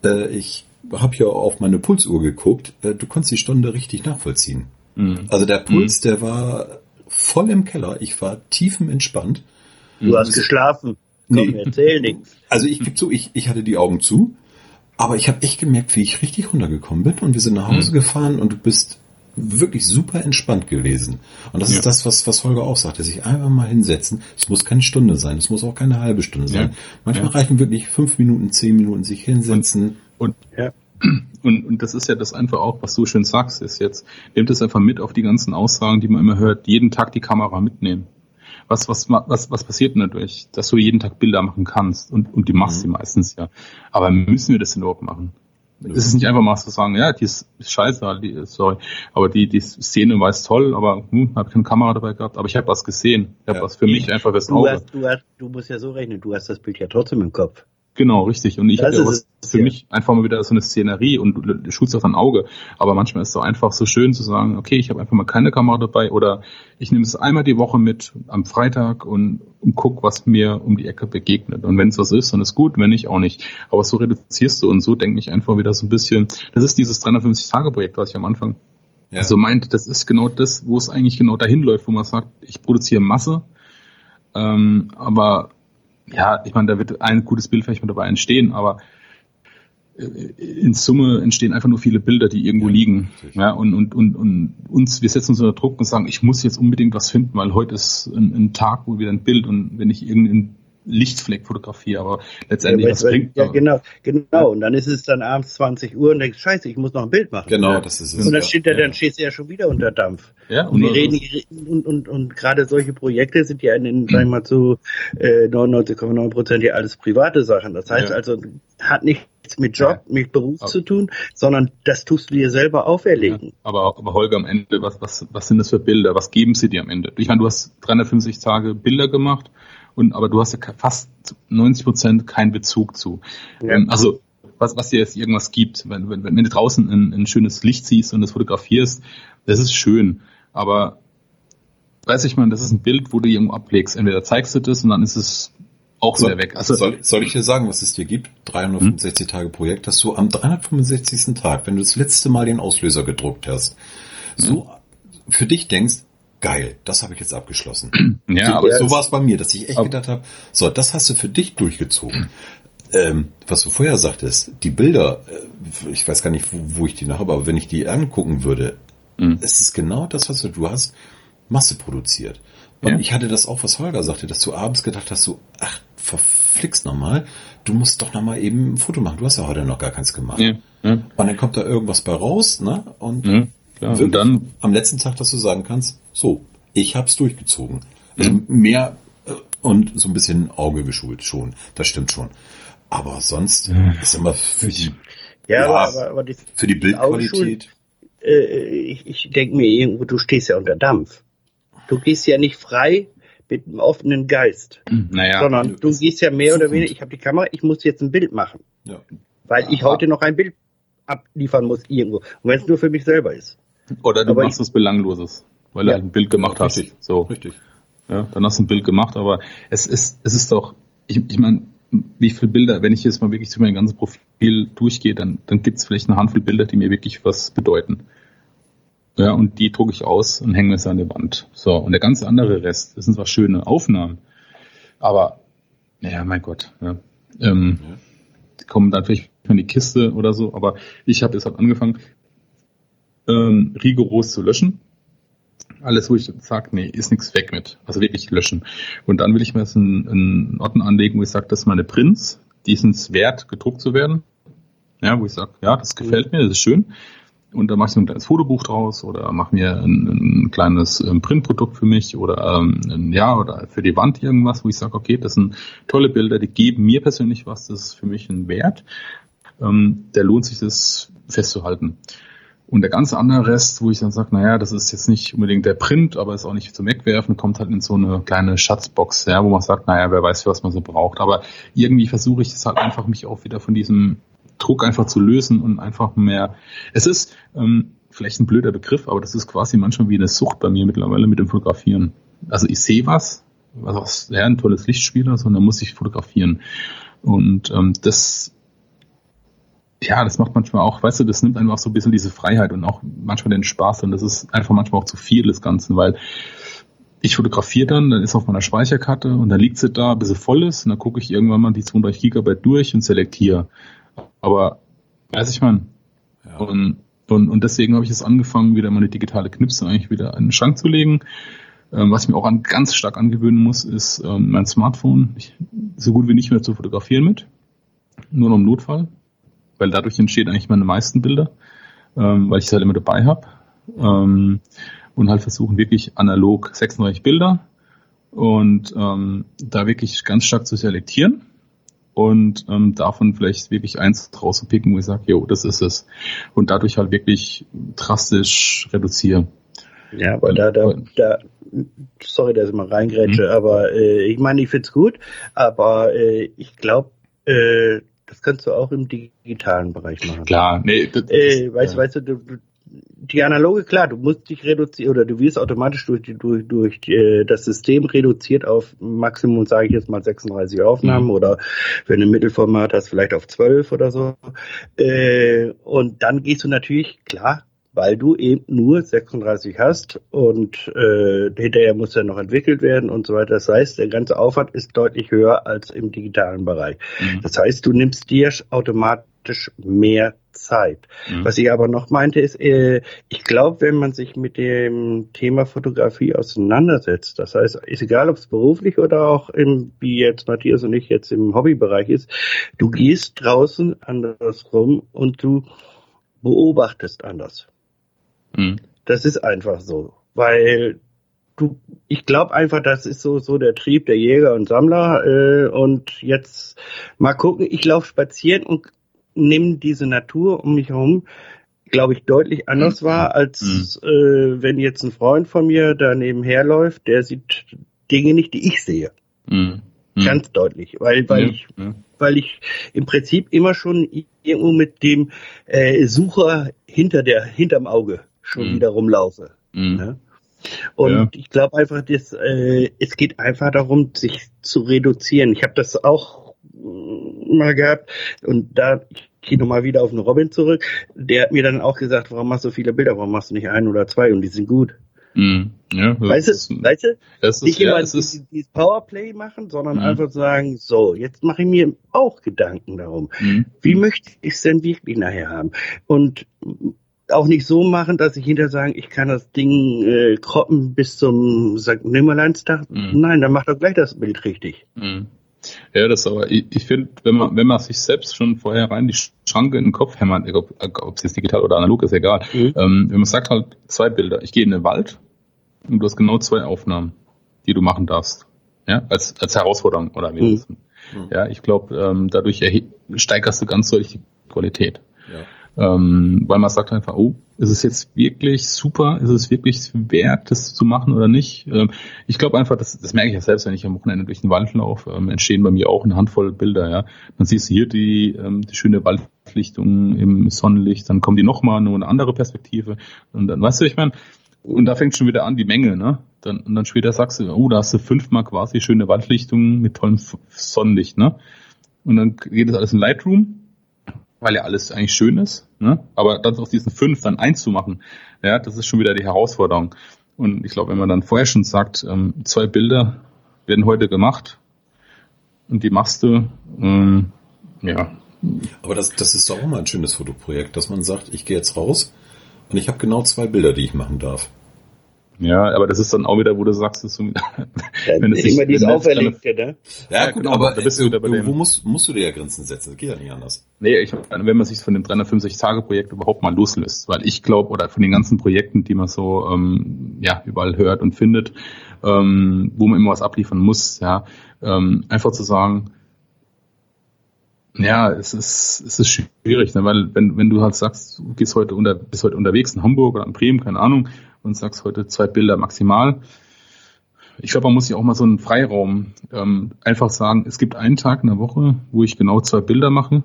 äh, ich habe ja auf meine Pulsuhr geguckt, äh, du konntest die Stunde richtig nachvollziehen. Mhm. Also der Puls, mhm. der war voll im Keller, ich war tiefenentspannt. Du hast geschlafen. Komm, nee. erzähl nichts. Also ich gebe zu, ich, ich hatte die Augen zu, aber ich habe echt gemerkt, wie ich richtig runtergekommen bin und wir sind nach Hause mhm. gefahren und du bist wirklich super entspannt gewesen. Und das ja. ist das, was, was Holger auch sagte, sich einfach mal hinsetzen. Es muss keine Stunde sein, es muss auch keine halbe Stunde sein. Ja. Manchmal ja. reichen wirklich fünf Minuten, zehn Minuten sich hinsetzen. Und, und ja. Und, und das ist ja das einfach auch, was du schön sagst, ist jetzt, nehmt es einfach mit auf die ganzen Aussagen, die man immer hört, jeden Tag die Kamera mitnehmen. Was, was, was, was passiert denn dadurch? Dass du jeden Tag Bilder machen kannst und, und die machst mhm. du meistens ja. Aber müssen wir das denn überhaupt machen? Es ist nicht einfach mal zu sagen, ja, die ist, ist scheiße, die, sorry, aber die, die Szene war jetzt toll, aber hm, habe keine Kamera dabei gehabt, aber ich habe was gesehen. Ich habe ja. was für mich einfach fürs Auge. Du, hast, du, hast, du musst ja so rechnen, du hast das Bild ja trotzdem im Kopf. Genau, richtig. Und ich habe ja was für mich einfach mal wieder so eine Szenerie und du, schulst auf dein Auge. Aber manchmal ist es so einfach so schön zu sagen, okay, ich habe einfach mal keine Kamera dabei oder ich nehme es einmal die Woche mit am Freitag und, und guck, was mir um die Ecke begegnet. Und wenn es was ist, dann ist gut, wenn nicht, auch nicht. Aber so reduzierst du und so denke ich einfach wieder so ein bisschen, das ist dieses 350-Tage-Projekt, was ich am Anfang ja. so meint, das ist genau das, wo es eigentlich genau dahin läuft, wo man sagt, ich produziere Masse, ähm, aber ja, ich meine, da wird ein gutes Bild vielleicht mal dabei entstehen, aber äh, in Summe entstehen einfach nur viele Bilder, die irgendwo ja, liegen. Ja, und, und, und, und uns, wir setzen uns unter Druck und sagen, ich muss jetzt unbedingt was finden, weil heute ist ein, ein Tag, wo wieder ein Bild und wenn ich irgendein Lichtfleck fotografiere, aber letztendlich, ja, was bringt Ja, genau, genau. Und dann ist es dann abends 20 Uhr und denkst, scheiße, ich muss noch ein Bild machen. Genau, das ist es. Und dann steht ja, dann stehst du ja schon wieder unter Dampf. Ja, und, wir reden, und, und, und gerade solche Projekte sind ja in den, sagen wir mal zu äh, 99,9 Prozent ja alles private Sachen. Das heißt also, hat nichts mit Job, ja. mit Beruf aber, zu tun, sondern das tust du dir selber auferlegen. Ja, aber, aber Holger, am Ende, was, was, was sind das für Bilder? Was geben sie dir am Ende? Ich meine, du hast 350 Tage Bilder gemacht und aber du hast ja fast 90 Prozent keinen Bezug zu. Ja. Ähm, also was, was dir jetzt irgendwas gibt, wenn, wenn, wenn du draußen ein, ein schönes Licht siehst und es fotografierst, das ist schön, aber weiß ich mal, das ist ein Bild, wo du irgendwo ablegst. Entweder zeigst du das und dann ist es auch soll, wieder weg. Also, soll, soll ich dir sagen, was es dir gibt? 365 hm? Tage Projekt, dass du am 365. Tag, wenn du das letzte Mal den Auslöser gedruckt hast, so hm? für dich denkst, geil, das habe ich jetzt abgeschlossen. Ja, so, aber so war es bei mir, dass ich echt gedacht habe, so, das hast du für dich durchgezogen. Ähm, was du vorher sagtest, die Bilder, äh, ich weiß gar nicht, wo, wo ich die noch habe, aber wenn ich die angucken würde, mhm. es ist genau das, was du, du hast Masse produziert. Und ja. ich hatte das auch, was Holger sagte, dass du abends gedacht hast, so, ach, verflixt nochmal, du musst doch nochmal eben ein Foto machen. Du hast ja heute noch gar keins gemacht. Ja. Ja. Und dann kommt da irgendwas bei raus, ne? Und, und dann am letzten Tag, dass du sagen kannst, so, ich hab's durchgezogen. Also mehr äh, und so ein bisschen Auge geschult schon. Das stimmt schon. Aber sonst ist immer für die, ja, ja aber, aber die, für die Bildqualität. Äh, ich ich denke mir irgendwo, du stehst ja unter Dampf. Du gehst ja nicht frei mit einem offenen Geist. Naja, sondern du gehst ja mehr oder weniger, ich habe die Kamera, ich muss jetzt ein Bild machen. Ja. Weil ich heute noch ein Bild abliefern muss irgendwo. Und wenn es nur für mich selber ist. Oder du aber machst was Belangloses, weil ja. du ein Bild gemacht hast. Richtig. So. Richtig. Ja, dann hast du ein Bild gemacht, aber es ist, es ist doch, ich, ich meine, wie viele Bilder, wenn ich jetzt mal wirklich durch mein ganzes Profil durchgehe, dann, dann gibt es vielleicht eine Handvoll Bilder, die mir wirklich was bedeuten. Ja, und die drucke ich aus und hänge es an die Wand. So, und der ganze andere Rest, das sind zwar schöne Aufnahmen, aber, ja, mein Gott, ja. Ähm, ja. Die kommen dann vielleicht in die Kiste oder so, aber ich habe jetzt halt angefangen, ähm, rigoros zu löschen. Alles, wo ich sage, nee, ist nichts weg mit. Also wirklich löschen. Und dann will ich mir jetzt einen, einen Ordner anlegen, wo ich sage, das ist meine Prints, die sind es wert, gedruckt zu werden. Ja, wo ich sage, ja, das gefällt mir, das ist schön und da mache ich so ein kleines Fotobuch draus oder mache mir ein, ein kleines ähm, Printprodukt für mich oder ähm, ja oder für die Wand irgendwas, wo ich sage, okay, das sind tolle Bilder, die geben mir persönlich was, das ist für mich ein Wert. Ähm, der lohnt sich das festzuhalten. Und der ganze andere Rest, wo ich dann sage, naja, das ist jetzt nicht unbedingt der Print, aber ist auch nicht zum Wegwerfen, kommt halt in so eine kleine Schatzbox, ja, wo man sagt, naja, wer weiß, was man so braucht. Aber irgendwie versuche ich es halt einfach, mich auch wieder von diesem Druck einfach zu lösen und einfach mehr. Es ist ähm, vielleicht ein blöder Begriff, aber das ist quasi manchmal wie eine Sucht bei mir mittlerweile mit dem Fotografieren. Also ich sehe was, was ja, ein tolles Lichtspieler, sondern muss ich fotografieren. Und ähm, das ja, das macht manchmal auch, weißt du, das nimmt einfach so ein bisschen diese Freiheit und auch manchmal den Spaß und das ist einfach manchmal auch zu viel des Ganzen, weil ich fotografiere dann, dann ist auf meiner Speicherkarte und dann liegt sie da, bis sie voll ist und dann gucke ich irgendwann mal die 32 Gigabyte durch und selektiere. Aber, weiß ich man. Ja. Und, und, und deswegen habe ich jetzt angefangen, wieder meine digitale Knipse eigentlich wieder in den Schrank zu legen. Ähm, was ich mir auch an, ganz stark angewöhnen muss, ist ähm, mein Smartphone ich, so gut wie nicht mehr zu fotografieren mit. Nur noch im Notfall. Weil dadurch entstehen eigentlich meine meisten Bilder, ähm, weil ich es halt immer dabei habe. Ähm, und halt versuchen wirklich analog 36 Bilder und ähm, da wirklich ganz stark zu selektieren und ähm, davon vielleicht wirklich eins rauszupicken, wo ich sage, jo, das ist es. Und dadurch halt wirklich drastisch reduzieren. Ja, aber da, da, da, sorry, dass ich mal reingrätsche, mhm. aber äh, ich meine, ich find's gut, aber äh, ich glaube, äh, das kannst du auch im digitalen Bereich machen. Klar, nee, das, äh, weißt, ja. weißt du, du, die analoge, klar, du musst dich reduzieren oder du wirst automatisch durch, durch, durch äh, das System reduziert auf Maximum, sage ich jetzt mal 36 Aufnahmen mhm. oder wenn du ein Mittelformat hast, vielleicht auf 12 oder so. Äh, und dann gehst du natürlich, klar, weil du eben nur 36 hast und äh, hinterher muss ja noch entwickelt werden und so weiter. Das heißt, der ganze Aufwand ist deutlich höher als im digitalen Bereich. Mhm. Das heißt, du nimmst dir automatisch mehr Zeit. Mhm. Was ich aber noch meinte, ist, äh, ich glaube, wenn man sich mit dem Thema Fotografie auseinandersetzt, das heißt, ist egal, ob es beruflich oder auch im, wie jetzt Matthias und ich jetzt im Hobbybereich ist, du gehst draußen anders rum und du beobachtest anders. Mhm. Das ist einfach so, weil du, ich glaube einfach, das ist so so der Trieb der Jäger und Sammler äh, und jetzt mal gucken. Ich laufe spazieren und nehme diese Natur um mich herum, glaube ich, deutlich anders mhm. wahr, als mhm. äh, wenn jetzt ein Freund von mir da nebenher läuft, der sieht Dinge nicht, die ich sehe. Mhm. mhm. Ganz deutlich, weil, weil ich, weil ich im Prinzip immer schon irgendwo mit dem äh, Sucher hinter der, hinterm Auge schon mhm. wieder rumlaufe. Mhm. Ne? Und ja. ich glaube einfach, dass, äh, es geht einfach darum, sich zu reduzieren. Ich habe das auch mal gehabt und da ich gehe nochmal wieder auf den Robin zurück. Der hat mir dann auch gesagt, warum machst du so viele Bilder, warum machst du nicht ein oder zwei und die sind gut. Mm, ja, weißt du, weißt du? Ist, nicht ja, immer dieses Powerplay machen, sondern Mhm. einfach sagen, so, jetzt mache ich mir auch Gedanken darum. Mhm. Wie möchte ich es denn wirklich nachher haben? Und auch nicht so machen, dass ich hinterher sagen, ich kann das Ding äh, kroppen bis zum St. Nimmerleinstag. Mhm. Nein, dann mach doch gleich das Bild richtig. Mhm. Ja, das aber, ich, ich finde, wenn man, wenn man sich selbst schon vorher rein die Schranke in den Kopf hämmert, egal ob ob es jetzt digital oder analog ist, egal. Mhm. Ähm, wenn man sagt halt zwei Bilder, ich gehe in den Wald und du hast genau zwei Aufnahmen, die du machen darfst. Ja, als, als Herausforderung oder wie Mhm. das Ja, ich glaube, ähm, dadurch steigerst du ganz deutlich die Qualität. Ja. Ähm, weil man sagt einfach, oh, ist es jetzt wirklich super? Ist es wirklich wert, das zu machen oder nicht? Ähm, ich glaube einfach, das, das merke ich ja selbst, wenn ich am Wochenende durch den Wald laufe, ähm, entstehen bei mir auch eine Handvoll Bilder, ja. Dann siehst du hier die, ähm, die schöne Waldlichtung im Sonnenlicht, dann kommen die nochmal nur eine andere Perspektive. Und dann, weißt du, ich meine, und da fängt schon wieder an die Menge, ne? Dann, und dann später sagst du, oh, da hast du fünfmal quasi schöne Waldlichtungen mit tollem Sonnenlicht, ne? Und dann geht das alles in Lightroom, weil ja alles eigentlich schön ist, ne? Aber dann aus diesen fünf dann eins zu machen, ja, das ist schon wieder die Herausforderung. Und ich glaube, wenn man dann vorher schon sagt, ähm, zwei Bilder werden heute gemacht und die machst du, ähm, ja, Aber das, das ist doch auch mal ein schönes Fotoprojekt, dass man sagt, ich gehe jetzt raus und ich habe genau zwei Bilder, die ich machen darf. Ja, aber das ist dann auch wieder, wo du sagst, das ist so, Ja, Wenn es sich immer dieses Auferlegte, ne? Ja, genau, da bist du wieder bei dem- musst, musst du dir ja Grenzen setzen. Das geht ja nicht anders. Nee, ich, wenn man sich von dem 365-Tage-Projekt überhaupt mal loslöst, weil ich glaube, oder von den ganzen Projekten, die man so ähm, ja überall hört und findet, ähm, wo man immer was abliefern muss, ja, ähm, einfach zu sagen, ja, es ist es ist schwierig, ne? weil wenn wenn du halt sagst, du gehst heute unter bist heute unterwegs in Hamburg oder in Bremen, keine Ahnung, und sagst heute zwei Bilder maximal, ich glaube, man muss sich auch mal so einen Freiraum ähm, einfach sagen, es gibt einen Tag in der Woche, wo ich genau zwei Bilder mache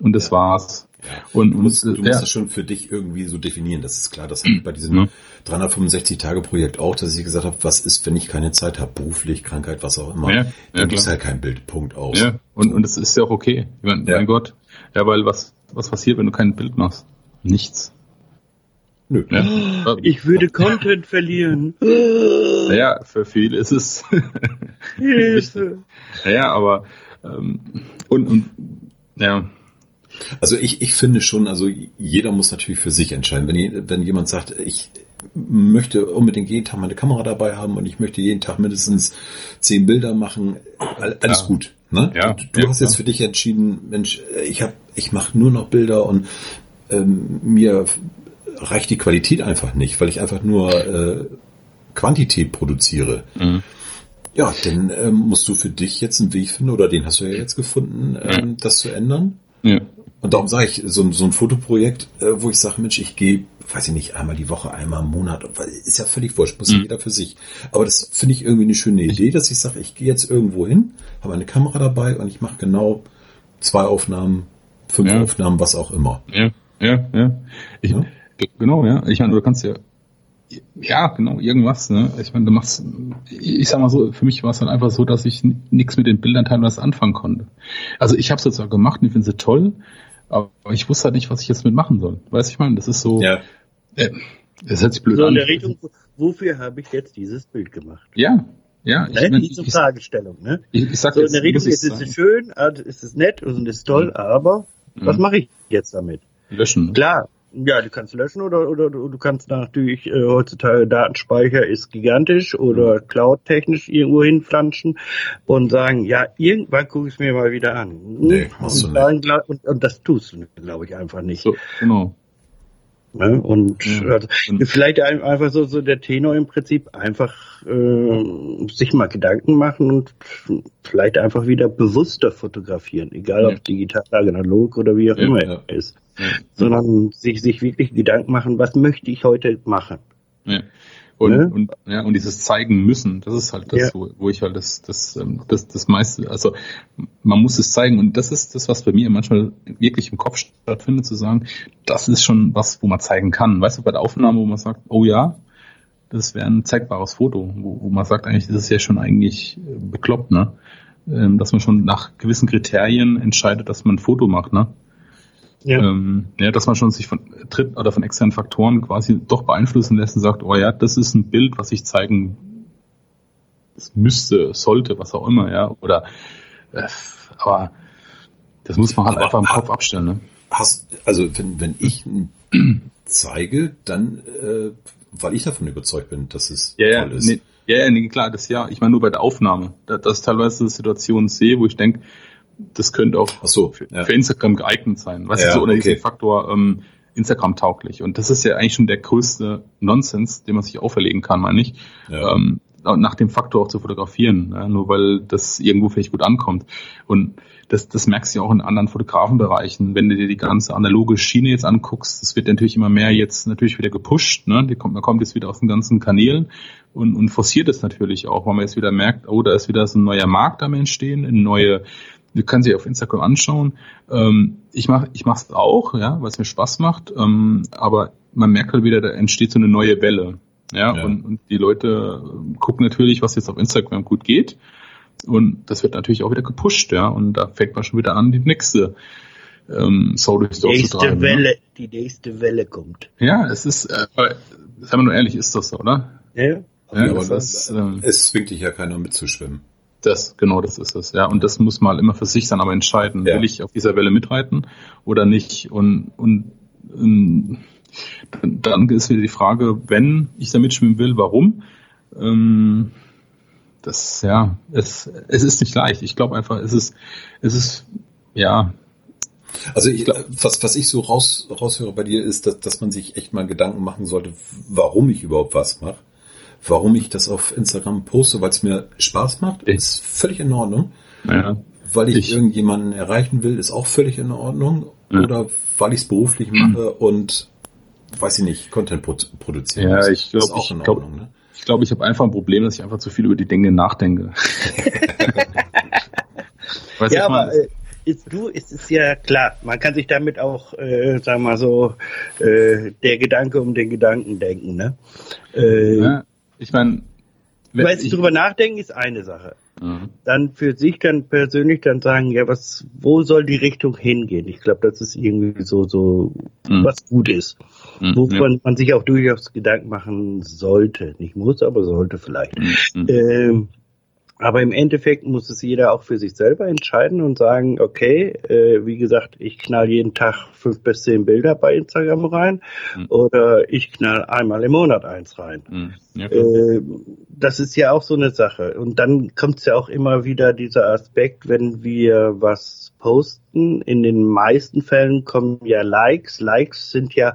und das war's. Und, Du und musst, du äh, musst ja, das schon für dich irgendwie so definieren. Das ist klar. Das habe ich bei diesem Mhm. 365-Tage-Projekt auch, dass ich gesagt habe, was ist, wenn ich keine Zeit habe, beruflich, Krankheit, was auch immer. Ja, ja, dann gibt's klar. halt kein Bild. Punkt aus. ja, und, und das ist ja auch okay. Ich mein, Ja. Mein Gott. Ja, weil was, was passiert, wenn du kein Bild machst? Nichts. Nö. Ja, Ich würde Content verlieren. ja für viele ist es. Hilfe. ja, aber ähm, und, und ja, Also ich, ich finde schon, also jeder muss natürlich für sich entscheiden. Wenn, wenn jemand sagt, ich möchte unbedingt jeden Tag meine Kamera dabei haben und ich möchte jeden Tag mindestens zehn Bilder machen, all- alles Ja. gut. Ne? Ja, du du ja, hast jetzt für dich entschieden, Mensch, ich ich mache nur noch Bilder und ähm, mir reicht die Qualität einfach nicht, weil ich einfach nur äh, Quantität produziere. mhm. Ja, dann ähm, musst du für dich jetzt einen Weg finden, oder den hast du ja jetzt gefunden, ähm, das zu ändern. ja, Und darum sage ich, so, ein- so ein Fotoprojekt, äh, wo ich sage, Mensch, ich gehe, weiß ich nicht, einmal die Woche, einmal im Monat, ist ja völlig wurscht, muss Mhm. jeder für sich. Aber das finde ich irgendwie eine schöne Idee, dass ich sage, ich gehe jetzt irgendwo hin, habe eine Kamera dabei und ich mache genau zwei Aufnahmen, fünf Ja. Aufnahmen, was auch immer. ja, ja, ja. Ich, Ja. Genau, ja. Ich meine, du kannst ja ja, genau, irgendwas, ne? Ich meine, du machst, ich ich sag mal so, für mich war es dann einfach so, dass ich nichts mit den Bildern teilweise anfangen konnte. Also ich habe es jetzt auch gemacht und ich finde sie toll, aber ich wusste halt nicht, was ich jetzt mitmachen soll. Weißt du, ich meine, das ist so, Ja, äh, das hört sich blöd So in an. der Richtung, wofür habe ich jetzt dieses Bild gemacht? Ja, ja. Ich, Ne? mein, Diese ich, Fragestellung, ne? ich, ich sag So in der Richtung, ich ist es schön, also ist es nett und ist toll, aber was Mhm. mache ich jetzt damit? löschen. Klar, ja, du kannst löschen oder, oder du du kannst natürlich äh, heutzutage Datenspeicher ist gigantisch oder Mhm. cloud-technisch irgendwo hinflanschen und sagen, ja, irgendwann gucke ich es mir mal wieder an. Nee, du und, dann gla- und, und das tust du, glaube ich, einfach nicht. So, genau. Ne? Und Ja. also, vielleicht ein- einfach so, so der Tenor im Prinzip einfach äh, sich mal Gedanken machen und vielleicht einfach wieder bewusster fotografieren, egal Ja. ob digital, analog oder wie auch Ja, immer ja. es ist. Ja. Sondern sich, sich wirklich Gedanken machen, was möchte ich heute machen? Ja. Und, Ne? und, ja, und dieses zeigen müssen, das ist halt das, Ja. wo, wo ich halt das, das, ähm, das, das meiste, also man muss es zeigen und das ist das, was bei mir manchmal wirklich im Kopf stattfindet, zu sagen, das ist schon was, wo man zeigen kann. Weißt du, bei der Aufnahme, wo man sagt, oh ja, das wäre ein zeigbares Foto, wo, wo man sagt eigentlich, das ist ja schon eigentlich äh, bekloppt, ne? Ähm, dass man schon nach gewissen Kriterien entscheidet, dass man ein Foto macht, ne? Ja. Ähm, ja, dass man schon sich von Tritt oder von externen Faktoren quasi doch beeinflussen lässt und sagt, oh ja, das ist ein Bild, was ich zeigen müsste, sollte, was auch immer, ja. Oder äh, aber das muss man halt aber einfach im Kopf abstellen, ne? Hast, also wenn, wenn ich zeige, dann äh, weil ich davon überzeugt bin, dass es ja, toll ist. Nee, ja, nee, klar, das ja. Ich meine nur bei der Aufnahme. Das, das ist teilweise Situationen sehe, wo ich denke, das könnte auch so, für, ja. für, Instagram geeignet sein. Weißt ja, du, so unter okay. diesem Faktor ähm, Instagram tauglich. Und das ist ja eigentlich schon der größte Nonsens, den man sich auferlegen kann, meine ich. Ja. Ähm, nach dem Faktor auch zu fotografieren, ja, nur weil das irgendwo vielleicht gut ankommt. Und das, das merkst du ja auch in anderen Fotografenbereichen. Wenn du dir die ganze analoge Schiene jetzt anguckst, das wird natürlich immer mehr jetzt natürlich wieder gepusht. Ne? Die kommt, man kommt jetzt wieder aus den ganzen Kanälen und, und forciert es natürlich auch, weil man jetzt wieder merkt, oh, da ist wieder so ein neuer Markt am Entstehen, eine neue Du kannst dich auf Instagram anschauen. Ähm, ich mache ich mach's auch, ja, weil es mir Spaß macht. Ähm, aber man merkt halt wieder, da entsteht so eine neue Welle. Ja, ja. Und, und die Leute gucken natürlich, was jetzt auf Instagram gut geht. Und das wird natürlich auch wieder gepusht, ja. Und da fängt man schon wieder an, die nächste ähm, Sau durchs Dorf zu treiben. Ne? Welle, ne? Die nächste Welle kommt. Ja, es ist, äh, sagen wir nur ehrlich, ist das so, oder? Ja. ja aber das, das, ähm, es zwingt dich ja keiner mitzuschwimmen. Das, genau, das ist es, ja. Und das muss man immer für sich dann aber entscheiden. Ja. Will ich auf dieser Welle mitreiten oder nicht? Und, und, und ähm, dann ist wieder die Frage, wenn ich da mitschwimmen will, warum? Ähm, das, ja, es, es ist nicht leicht. Ich glaube einfach, es ist, es ist, ja. Also ich glaube, was, was ich so raus, raushöre bei dir ist, dass, dass man sich echt mal Gedanken machen sollte, warum ich überhaupt was mache warum ich das auf Instagram poste, weil es mir Spaß macht, ist völlig in Ordnung. Ja. Weil ich, ich, irgendjemanden erreichen will, ist auch völlig in Ordnung. Ja. Oder weil ich es beruflich mache und weiß ich nicht, Content produzieren ja, muss. Ich glaube, ich glaube, ne? ich, glaub, ich habe einfach ein Problem, dass ich einfach zu viel über die Dinge nachdenke. ja, aber äh, ist du, ist es ja klar, man kann sich damit auch, äh, sagen wir mal so, äh, der Gedanke um den Gedanken denken, ne? Äh, ja ich meine, ich drüber nachdenken ist eine Sache. Mhm. Dann für sich dann persönlich dann sagen, ja, was, wo soll die Richtung hingehen? Ich glaube, das ist irgendwie so, so, mhm. was gut ist. Mhm, Wovon ja. man sich auch durchaus Gedanken machen sollte. Nicht muss, aber sollte vielleicht. Mhm. Ähm, aber im Endeffekt muss es jeder auch für sich selber entscheiden und sagen, okay, äh, wie gesagt, ich knall jeden Tag fünf bis zehn Bilder bei Instagram rein mhm. oder ich knall einmal im Monat eins rein. Mhm. Ja, äh, das ist ja auch so eine Sache. Und dann kommt es ja auch immer wieder dieser Aspekt, wenn wir was posten. In den meisten Fällen kommen ja Likes. Likes sind ja,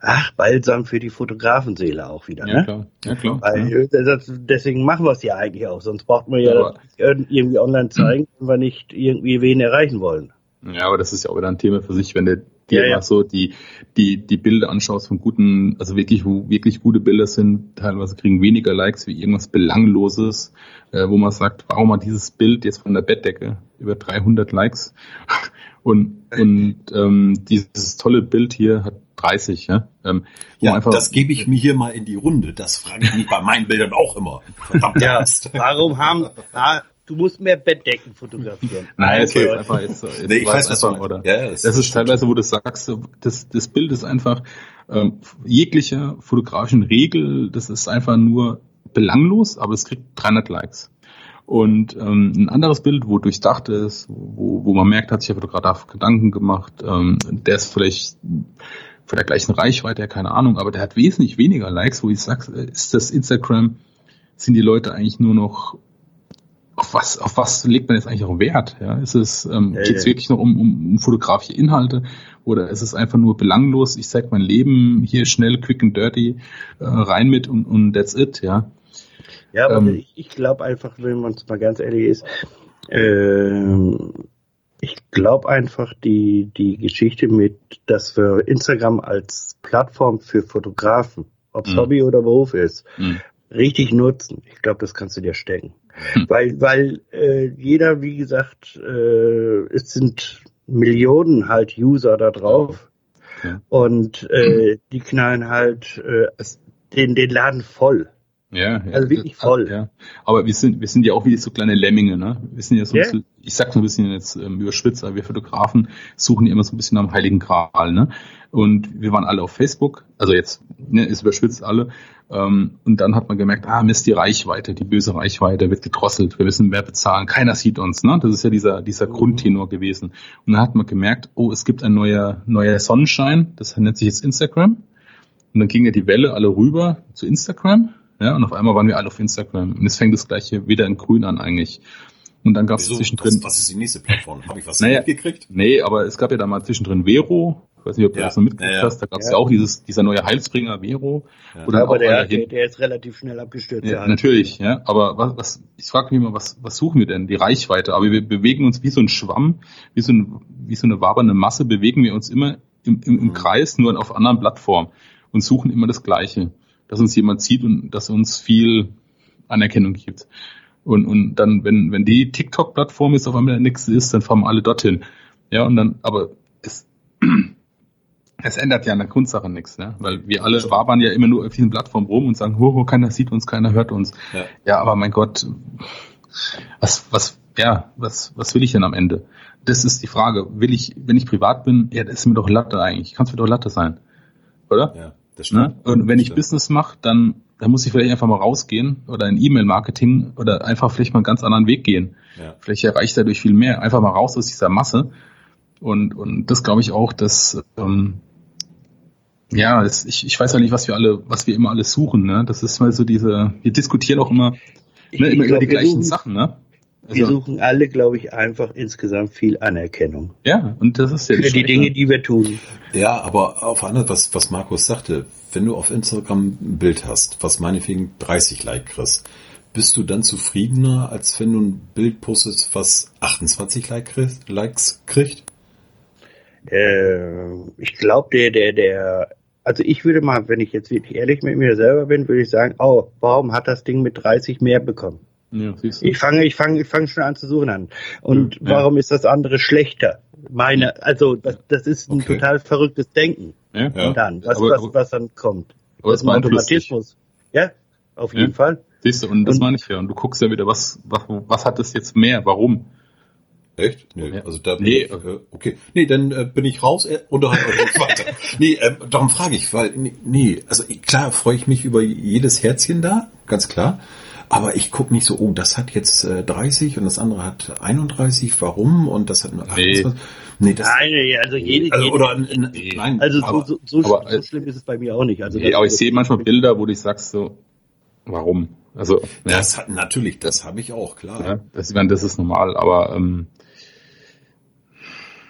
ach, balsam für die Fotografenseele auch wieder. Ja, ne? klar. Ja, klar. Weil, ja. Das, deswegen machen wir es ja eigentlich auch. Sonst braucht man ja, ja irgendwie online zeigen, wenn wir nicht irgendwie wen erreichen wollen. Ja, aber das ist ja auch wieder ein Thema für sich, wenn du dir ja, ja. so die, die, die Bilder anschaust von guten, also wirklich, wo wirklich gute Bilder sind, teilweise kriegen weniger Likes wie irgendwas Belangloses, äh, wo man sagt, warum hat dieses Bild jetzt von der Bettdecke über 300 Likes und, und ähm, dieses tolle Bild hier hat 30, ja. Ähm, ja, einfach, das gebe ich mir hier mal in die Runde. Das frage ich mich bei meinen Bildern auch immer. Verdammt ja, warum haben, Du musst mehr Bettdecken fotografieren. Nein, okay. es ist einfach jetzt, jetzt nee, ich weiß, einfach, oder? Ja, das, das ist teilweise, wo du sagst, das, das Bild ist einfach ähm, jegliche fotografischen Regel, das ist einfach nur belanglos, aber es kriegt 300 Likes. Und ähm, ein anderes Bild, wo durchdacht ist, wo, wo man merkt, hat sich der Fotograf Gedanken gemacht, ähm, der ist vielleicht von der gleichen Reichweite, keine Ahnung, aber der hat wesentlich weniger Likes, wo ich sage, ist das Instagram, sind die Leute eigentlich nur noch auf was, auf was legt man jetzt eigentlich auch Wert? Ja, ist es, ähm, ja, geht es ja. wirklich noch um, um, um fotografische Inhalte oder ist es einfach nur belanglos? Ich zeig mein Leben hier schnell, quick and dirty äh, rein mit und, und that's it, ja. Ja, aber ähm, ich, ich glaube einfach, wenn man es mal ganz ehrlich ist, äh, ich glaube einfach die, die Geschichte mit, dass wir Instagram als Plattform für Fotografen, ob es mhm. Hobby oder Beruf ist, mhm. Richtig nutzen. Ich glaube, das kannst du dir stecken. Hm. Weil, weil äh, jeder, wie gesagt, äh, es sind Millionen halt User da drauf. Ja. Und äh, die knallen halt, äh, den, den Laden voll. Ja, ja, Also wirklich voll. Ja. Aber wir sind, wir sind ja auch wie so kleine Lemminge, ne? Wir sind ja so ein Ja. bisschen, ich sag so ein bisschen jetzt ähm, überspitzt, aber wir Fotografen suchen ja immer so ein bisschen am Heiligen Gral, ne? Und wir waren alle auf Facebook, also jetzt, ne, ist überspitzt alle. Ähm, und dann hat man gemerkt, ah, Mist, die Reichweite, die böse Reichweite wird gedrosselt, wir müssen mehr bezahlen, keiner sieht uns, ne? Das ist ja dieser, dieser Grundtenor gewesen. Und dann hat man gemerkt, oh, es gibt ein neuer, neuer Sonnenschein, das nennt sich jetzt Instagram. Und dann ging ja die Welle alle rüber zu Instagram. Ja, und auf einmal waren wir alle auf Instagram. Und jetzt fängt das gleiche wieder in grün an eigentlich. Und dann gab es zwischendrin. Was, was ist die nächste Plattform? Habe ich was Naja. mitgekriegt? Nee, aber es gab ja da mal zwischendrin Vero. Ich weiß nicht, ob du Ja, das noch mitgekriegt ja, ja. hast. Da gab es ja. Ja. auch dieses, dieser neue Heilsbringer Vero. Ja. Dann aber der, der, hin- der ist relativ schnell abgestürzt. ja, natürlich, ja. Aber was, was ich frage mich immer, was, was suchen wir denn? Die Reichweite. Aber wir bewegen uns wie so ein Schwamm, wie so, ein, wie so eine wabernde Masse, bewegen wir uns immer im, im, im Mhm. Kreis, nur auf anderen Plattformen und suchen immer das Gleiche. Dass uns jemand sieht und dass uns viel Anerkennung gibt. Und, und dann, wenn, wenn die TikTok-Plattform jetzt auf einmal nichts ist, dann fahren alle dorthin. Ja, und dann, aber es, es ändert ja an der Grundsache nichts, ne? Weil wir alle wabern ja immer nur auf diesen Plattformen rum und sagen, ho, ho, keiner sieht uns, keiner hört uns. Ja. Ja, aber mein Gott, was, was, ja, was, was will ich denn am Ende? Das ist die Frage. Will ich, wenn ich privat bin, ja, das ist mir doch Latte eigentlich. Kann es mir doch Latte sein. Oder? Ja, das Ne? Und wenn ich. Business mache, dann, dann muss ich vielleicht einfach mal rausgehen oder in E-Mail-Marketing oder einfach vielleicht mal einen ganz anderen Weg gehen. Ja. Vielleicht erreiche ich dadurch viel mehr. Einfach mal raus aus dieser Masse. Und, und das glaube ich auch, dass, ähm, ja, das, ich, ich weiß ja nicht, was wir alle, was wir immer alles suchen, ne? Das ist mal so diese, wir diskutieren auch immer, ne, immer über die gleichen suchen- Sachen, ne? Wir Also, suchen alle, glaube ich, einfach insgesamt viel Anerkennung. ja, und das ist ja Für die. Dinge, die wir tun. Ja, aber auf andere, was, was Markus sagte, wenn du auf Instagram ein Bild hast, was meinetwegen 30 Like kriegst, bist du dann zufriedener, als wenn du ein Bild postest, was 28 Like kriegst, Likes kriegt? Äh, ich glaube, der, der, der, also ich würde mal, wenn ich jetzt wirklich ehrlich mit mir selber bin, würde ich sagen, oh, warum hat das Ding mit 30 mehr bekommen? Ja. Ich fange, ich fange, ich fange schon an zu suchen an. Und Ja. warum ist das andere schlechter? Meine, also das, das ist ein Okay. total verrücktes Denken. ja, dann, was, Aber- was, was dann kommt. aber das dich. Automatismus. Ja, auf Ja. jeden Fall. Siehst du, und das Und- meine ich ja. Und du guckst ja wieder, was, was, was hat das jetzt mehr? Warum? Echt? Nee, Ja. also da Nee. äh, okay. Nee, dann äh, bin ich raus, äh, unterhalb euch weiter. Nee, äh, darum frage ich, weil nee, also ich- klar freue ich mich über jedes Herzchen da, ganz klar. Aber ich gucke nicht so, oh, das hat jetzt äh, 30 und das andere hat 31, warum? Und das hat nur Nee. 28. Nee, das Nein, also jede, also, jede oder n- Nee. nein, also aber, so, so, so, aber, so schlimm ist es bei mir auch nicht. Also Nee, aber ich sehe manchmal Bilder, wo du sagst so, warum? Also, ja, das hat natürlich, das habe ich auch, klar. ja, das, ich meine, das ist normal, aber ähm,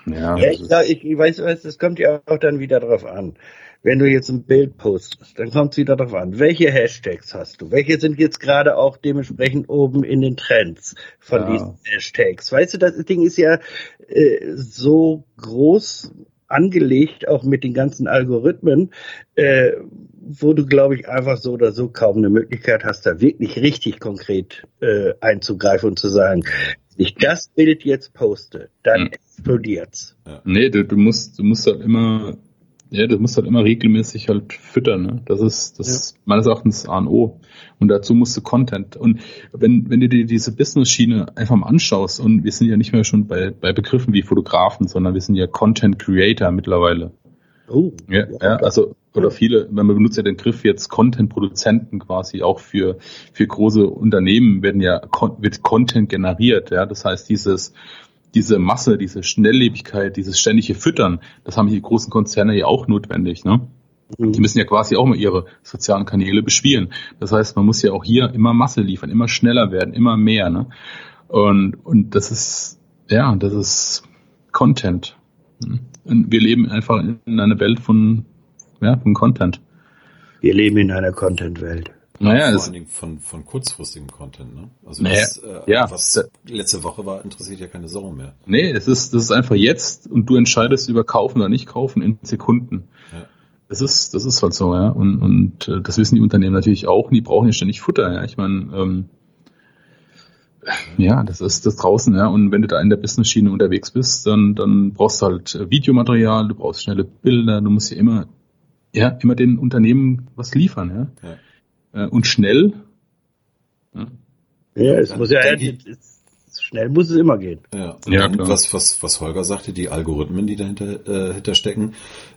ja, Ja, ich, ich, ich weiß, das kommt ja auch dann wieder drauf an. Wenn du jetzt ein Bild postest, dann kommt es wieder drauf an. Welche Hashtags hast du? Welche sind jetzt gerade auch dementsprechend oben in den Trends von Ja. diesen Hashtags? Weißt du, das Ding ist ja äh, so groß angelegt, auch mit den ganzen Algorithmen, äh, wo du, glaube ich, einfach so oder so kaum eine Möglichkeit hast, da wirklich richtig konkret äh, einzugreifen und zu sagen, wenn ich das Bild jetzt poste, dann Hm. explodiert's. Nee, du, du musst, du musst halt immer, ja, du musst halt immer regelmäßig halt füttern, ne? Das ist, das ist meines Erachtens A und O. Und dazu musst du Content. Und wenn, wenn du dir diese Business-Schiene einfach mal anschaust, und wir sind ja nicht mehr schon bei, bei Begriffen wie Fotografen, sondern wir sind ja Content Creator mittlerweile. Oh, Ja, ja, also, oder viele, man benutzt ja den Begriff jetzt Content-Produzenten quasi auch für, für große Unternehmen werden ja, wird Content generiert, ja. Das heißt, dieses, diese Masse, diese Schnelllebigkeit, dieses ständige Füttern, das haben die großen Konzerne ja auch notwendig, ne? Die müssen ja quasi auch mal ihre sozialen Kanäle bespielen. Das heißt, man muss ja auch hier immer Masse liefern, immer schneller werden, immer mehr, ne? Und, und das ist, ja, das ist Content. Und wir leben einfach in einer Welt von, ja, von Content. Wir leben in einer Content-Welt. Naja, vor allen Dingen von, von kurzfristigem Content, ne? Also Naja, was, äh, ja. was letzte Woche war, interessiert ja keine Sau mehr. nee, es ist, das ist einfach jetzt und du entscheidest über kaufen oder nicht kaufen in Sekunden. Ja. Das ist, das ist halt so, ja. Und, und äh, das wissen die Unternehmen natürlich auch. Und die brauchen ja ständig Futter, ja. Ich meine, ähm, ja, das ist das draußen, ja. Und wenn du da in der Business-Schiene unterwegs bist, dann, dann brauchst du halt äh, Videomaterial, du brauchst schnelle Bilder, du musst ja immer ja, immer den Unternehmen was liefern, ja. ja. Äh, und schnell. Ja, ja es muss ja, schnell muss es immer gehen. Ja, und ja klar. was, was, was Holger sagte, die Algorithmen, die dahinter äh, hinterstecken,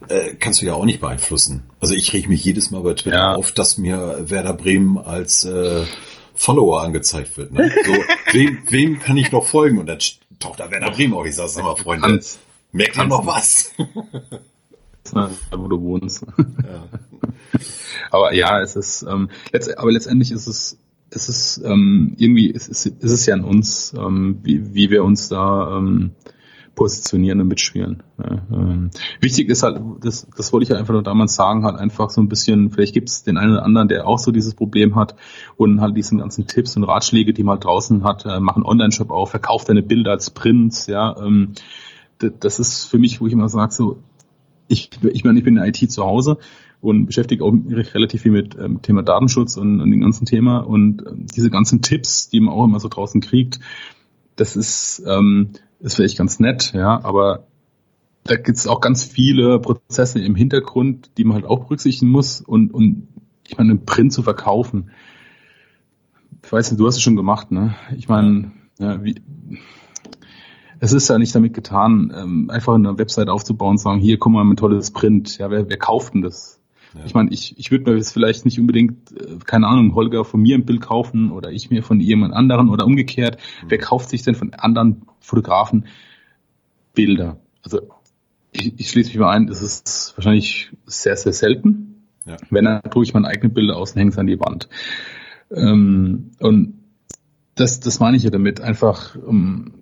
äh, kannst du ja auch nicht beeinflussen. Also ich reg mich jedes Mal bei Twitter ja. auf, dass mir Werder Bremen als äh, Follower angezeigt wird. Ne? So, wem, wem kann ich noch folgen? Und dann taucht da Werder Bremen auf. Ich sag, sag mal, Freunde, merkt ihr noch was? wo du wohnst. Ja. aber ja, es ist, ähm, letzt, aber letztendlich ist es, es ist ähm, irgendwie, es ist, es ist ja an uns, ähm, wie, wie wir uns da ähm, positionieren und mitspielen. Ja, ähm, wichtig ist halt, das, das wollte ich ja einfach nur damals sagen, halt einfach so ein bisschen, vielleicht gibt es den einen oder anderen, der auch so dieses Problem hat und halt diesen ganzen Tipps und Ratschläge, die man halt draußen hat, äh, machen Online-Shop auf, verkauft deine Bilder als Prints, ja, ähm, das ist für mich, wo ich immer sage, so, ich, ich meine, ich bin in der IT zu Hause und beschäftige auch relativ viel mit ähm, Thema Datenschutz und, und dem ganzen Thema und ähm, diese ganzen Tipps, die man auch immer so draußen kriegt, das ist, ähm, ist vielleicht ganz nett, ja, aber da gibt es auch ganz viele Prozesse im Hintergrund, die man halt auch berücksichtigen muss und, und ich meine, einen Print zu verkaufen. Ich weiß nicht, du hast es schon gemacht, ne? Ich meine, ja, wie, es ist ja nicht damit getan, ähm, einfach eine Website aufzubauen und sagen, hier, guck mal, ein tolles Print. Ja, wer, wer kauft denn das? Ja. Ich meine, ich, ich würde mir jetzt vielleicht nicht unbedingt, äh, keine Ahnung, Holger von mir ein Bild kaufen oder ich mir von jemand anderen oder umgekehrt. Mhm. Wer kauft sich denn von anderen Fotografen Bilder? Also ich, ich schließe mich mal ein, das ist wahrscheinlich sehr, sehr selten. Ja. Wenn, dann tue ich meine eigenen Bilder aus und hänge es an die Wand. Ähm, und das, das meine ich ja damit, einfach um,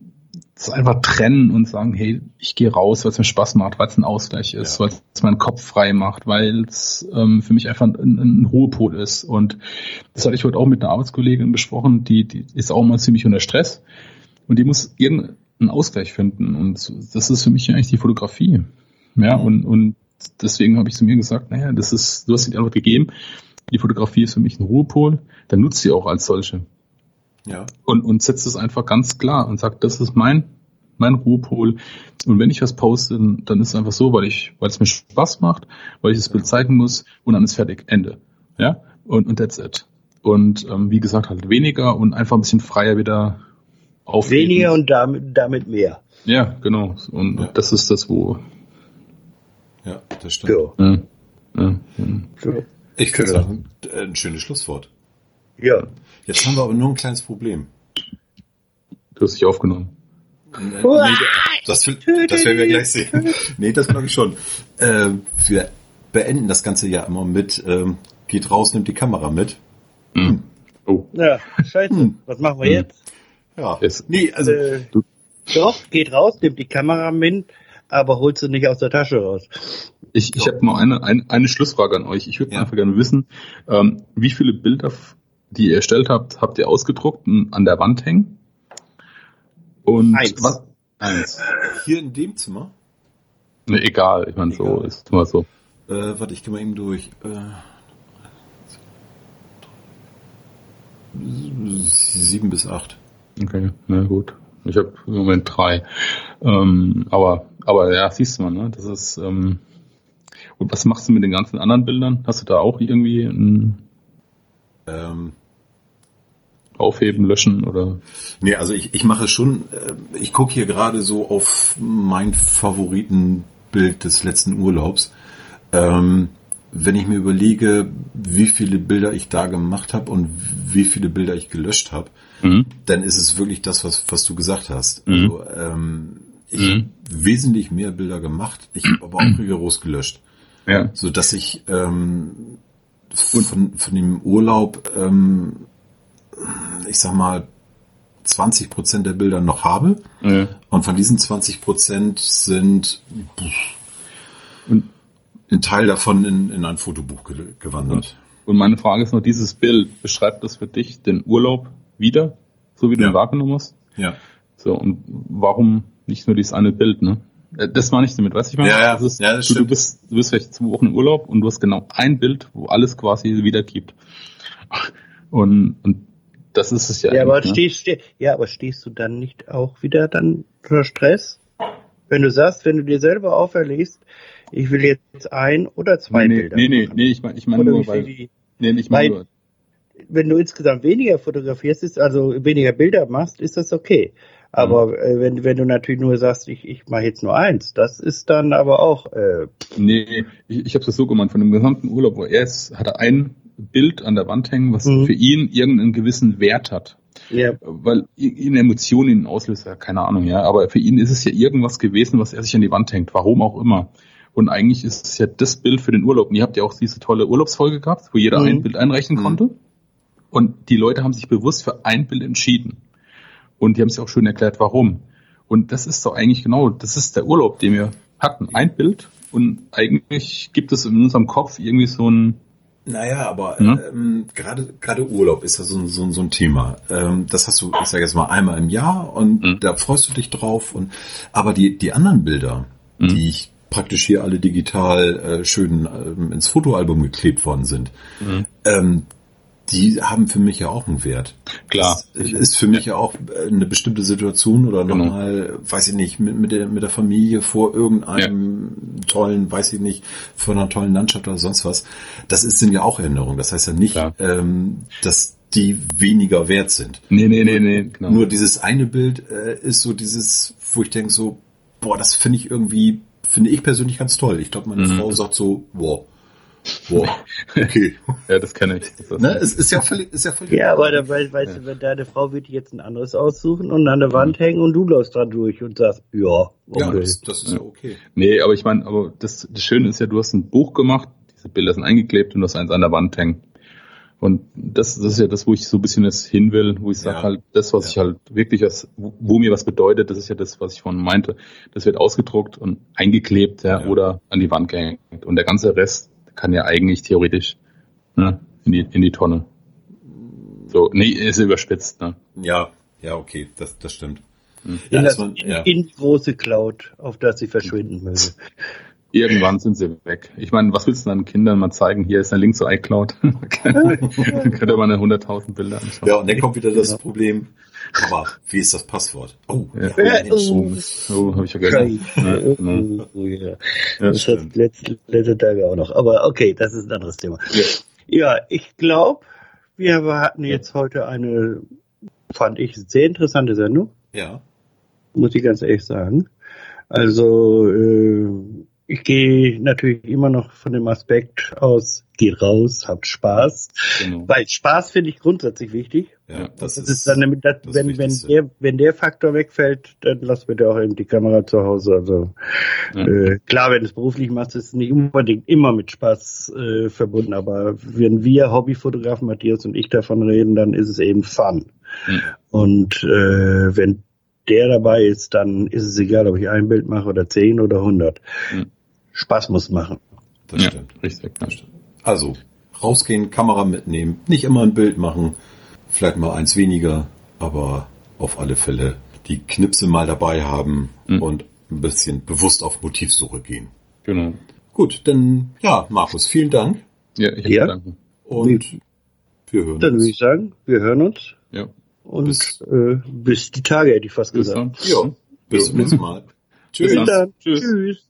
das einfach trennen und sagen, hey, ich gehe raus, weil es mir Spaß macht, weil es ein Ausgleich ist, ja. weil es meinen Kopf frei macht, weil es ähm, für mich einfach ein, ein Ruhepol ist. Und das hatte ich heute auch mit einer Arbeitskollegin besprochen, die, die ist auch mal ziemlich unter Stress und die muss irgendeinen Ausgleich finden. Und das ist für mich eigentlich die Fotografie. Ja, mhm. und, und deswegen habe ich zu mir gesagt, naja, das ist, du hast die Antwort gegeben, die Fotografie ist für mich ein Ruhepol, dann nutzt sie auch als solche. Ja. Und, und setzt es einfach ganz klar und sagt, das ist mein, mein Ruhepol. Und wenn ich was poste, dann ist es einfach so, weil ich, weil es mir Spaß macht, weil ich das Bild zeigen muss und dann ist fertig. Ende. Ja. Und, und that's it. Und ähm, wie gesagt, halt weniger und einfach ein bisschen freier wieder aufgeben. Weniger und damit, damit mehr. Ja, genau. Und ja. das ist das, wo. Ja, das stimmt. Ja. Ja. Ja. Ich finde es ein schönes Schlusswort. Ja. Jetzt haben wir aber nur ein kleines Problem. Du hast dich aufgenommen. Nee, das, das werden wir gleich sehen. Nee, das glaube ich schon. Äh, wir beenden das Ganze ja immer mit, ähm, geht raus, nimmt die Kamera mit. Mhm. Oh. Ja, scheiße. Hm. Was machen wir hm. jetzt? Ja. Nee, also. Äh, doch, geht raus, nimmt die Kamera mit, aber holt sie nicht aus der Tasche raus. Ich, ich habe mal eine, eine, eine Schlussfrage an euch. Ich würde ja. einfach gerne wissen, ähm, wie viele Bilder die ihr erstellt habt, habt ihr ausgedruckt und an der Wand hängen? Und Eins. was? Eins. Hier in dem Zimmer? Ne, egal, ich meine, so ist immer so. Äh, warte, ich gehe mal eben durch. Äh, sieben bis acht. Okay, na gut. Ich habe im Moment drei. Ähm, aber, aber ja, siehst du mal, ne? Das ist. Ähm, und was machst du mit den ganzen anderen Bildern? Hast du da auch irgendwie ein ähm, aufheben, löschen oder? Nee, also ich, ich mache schon, äh, ich gucke hier gerade so auf mein Favoritenbild des letzten Urlaubs. Ähm, wenn ich mir überlege, wie viele Bilder ich da gemacht habe und wie viele Bilder ich gelöscht habe, mhm. dann ist es wirklich das, was, was du gesagt hast. Mhm. Also, ähm, ich mhm. habe wesentlich mehr Bilder gemacht, ich habe aber auch rigoros gelöscht. Ja. So dass ich ähm, von, von dem Urlaub ähm, ich sag mal, 20 Prozent der Bilder noch habe. Ja. Und von diesen 20 Prozent sind ein Teil davon in, in ein Fotobuch ge gewandert. Und meine Frage ist noch, dieses Bild, beschreibt das für dich den Urlaub wieder, so wie du ja. ihn wahrgenommen hast? Ja. So, und warum nicht nur dieses eine Bild, ne? Äh, das war nicht damit, weißt du, ich meine? Ja, ja, das ist, ja das du, du, bist, du bist vielleicht zwei Wochen im Urlaub und du hast genau ein Bild, wo alles quasi wiedergibt. Und, und das ist es ja. Ja, aber, ne? stehst, steh, ja, aber stehst du dann nicht auch wieder dann unter Stress? Wenn du sagst, wenn du dir selber auferlegst, ich will jetzt ein oder zwei nee, Bilder. Nee, nee, nee, ich meine ich mein nur, weil, die, nee, ich meine nur, wenn du insgesamt weniger fotografierst, ist also weniger Bilder machst, ist das okay. Aber mhm. äh, wenn, wenn du natürlich nur sagst, ich, ich mache jetzt nur eins, das ist dann aber auch. Äh, nee, ich, ich habe es so gemeint, von dem gesamten Urlaub, wo er ist, hat er ein Bild an der Wand hängen, was mhm. für ihn irgendeinen gewissen Wert hat. Ja. Weil eine Emotion ihn auslöst, ja, keine Ahnung, ja. Aber für ihn ist es ja irgendwas gewesen, was er sich an die Wand hängt, warum auch immer. Und eigentlich ist es ja das Bild für den Urlaub. Und ihr habt ja auch diese tolle Urlaubsfolge gehabt, wo jeder mhm. ein Bild einreichen mhm. konnte. Und die Leute haben sich bewusst für ein Bild entschieden. Und die haben sich auch schön erklärt, warum. Und das ist doch eigentlich genau, das ist der Urlaub, den wir hatten. Ein Bild. Und eigentlich gibt es in unserem Kopf irgendwie so ein, naja, aber hm? ähm, gerade gerade Urlaub ist ja so, so, so ein Thema. Ähm, das hast du, ich sage jetzt mal, einmal im Jahr und hm. da freust du dich drauf. Und aber die die anderen Bilder, hm. die ich praktisch hier alle digital äh, schön äh, ins Fotoalbum geklebt worden sind, hm. ähm, die haben für mich ja auch einen Wert. Klar. Das ist für mich ja auch äh, eine bestimmte Situation oder genau. nochmal, weiß ich nicht, mit, mit, der, mit der Familie vor irgendeinem ja. tollen, weiß ich nicht, vor einer tollen Landschaft oder sonst was. Das ist, sind ja auch Erinnerungen. Das heißt ja nicht, ähm, dass die weniger wert sind. Nee, nee, nee, nee. Genau. Nur dieses eine Bild äh, ist so dieses, wo ich denke so, boah, das finde ich irgendwie, finde ich persönlich ganz toll. Ich glaube, meine mhm. Frau sagt so, wow, Boah, okay. ja, das kenne ich. Das ne? Es ist ja völlig, ist ja völlig. Ja, aber da, weißt ja. du, wenn deine Frau wird jetzt ein anderes aussuchen und an der Wand mhm. hängen und du läufst dran durch und sagst, ja, okay. Ja, das, das ist ja okay. Nee, aber ich meine, aber das, das Schöne ist ja, du hast ein Buch gemacht, diese Bilder sind eingeklebt und du hast eins an der Wand hängen. Und das, das ist ja das, wo ich so ein bisschen jetzt hin will, wo ich sage ja. halt, das, was ja. ich halt wirklich, als, wo mir was bedeutet, das ist ja das, was ich vorhin meinte. Das wird ausgedruckt und eingeklebt ja, ja. oder an die Wand gehängt. Und der ganze Rest, kann ja eigentlich theoretisch ne, in, die, in die Tonne. So, nee, ist überspitzt, ne? Ja, ja, okay, das, das stimmt. Hm. In, ja, das, man, ja. in die große Cloud, auf das sie verschwinden möge. Irgendwann sind sie weg. Ich meine, was willst du deinen Kindern mal zeigen? Hier ist ein Link zur iCloud. Dann könnt ihr mal eine 100.000 Bilder anschauen. Ja, und dann kommt wieder das Problem. Aber wie ist das Passwort? Oh, ja. ja oh, oh habe ich vergessen. Ja, genau. oh, ja. Das hat letzte, letzte Tage auch noch. Aber okay, das ist ein anderes Thema. Ja, ja ich glaube, wir hatten jetzt heute eine, fand ich, sehr interessante Sendung. Ja. Muss ich ganz ehrlich sagen. Also, äh, ich gehe natürlich immer noch von dem Aspekt aus, geh raus, habt Spaß. Genau. Weil Spaß finde ich grundsätzlich wichtig. Ja, das, das ist, ist dann, das, das wenn, wenn der, wenn der Faktor wegfällt, dann lass bitte auch eben die Kamera zu Hause. Also ja. äh, klar, wenn du es beruflich machst, ist es nicht unbedingt immer mit Spaß äh, verbunden, aber wenn wir Hobbyfotografen, Matthias und ich davon reden, dann ist es eben Fun. Mhm. Und äh, wenn der dabei ist, dann ist es egal, ob ich ein Bild mache oder zehn oder hundert. Mhm. Spaß muss machen. Das ja, stimmt. Richtig. Das stimmt. Also, rausgehen, Kamera mitnehmen, nicht immer ein Bild machen, vielleicht mal eins weniger, aber auf alle Fälle die Knipse mal dabei haben mhm. und ein bisschen bewusst auf Motivsuche gehen. Genau. Gut, dann ja, Markus, vielen Dank. Ja, ich ja. Danken. Und wir hören dann uns. Dann würde ich sagen, wir hören uns. Ja. Und bis, äh, bis die Tage hätte ich fast bis gesagt. Dann. Ja, bis zum nächsten Mal. Tschüss. Tschüss. Tschüss.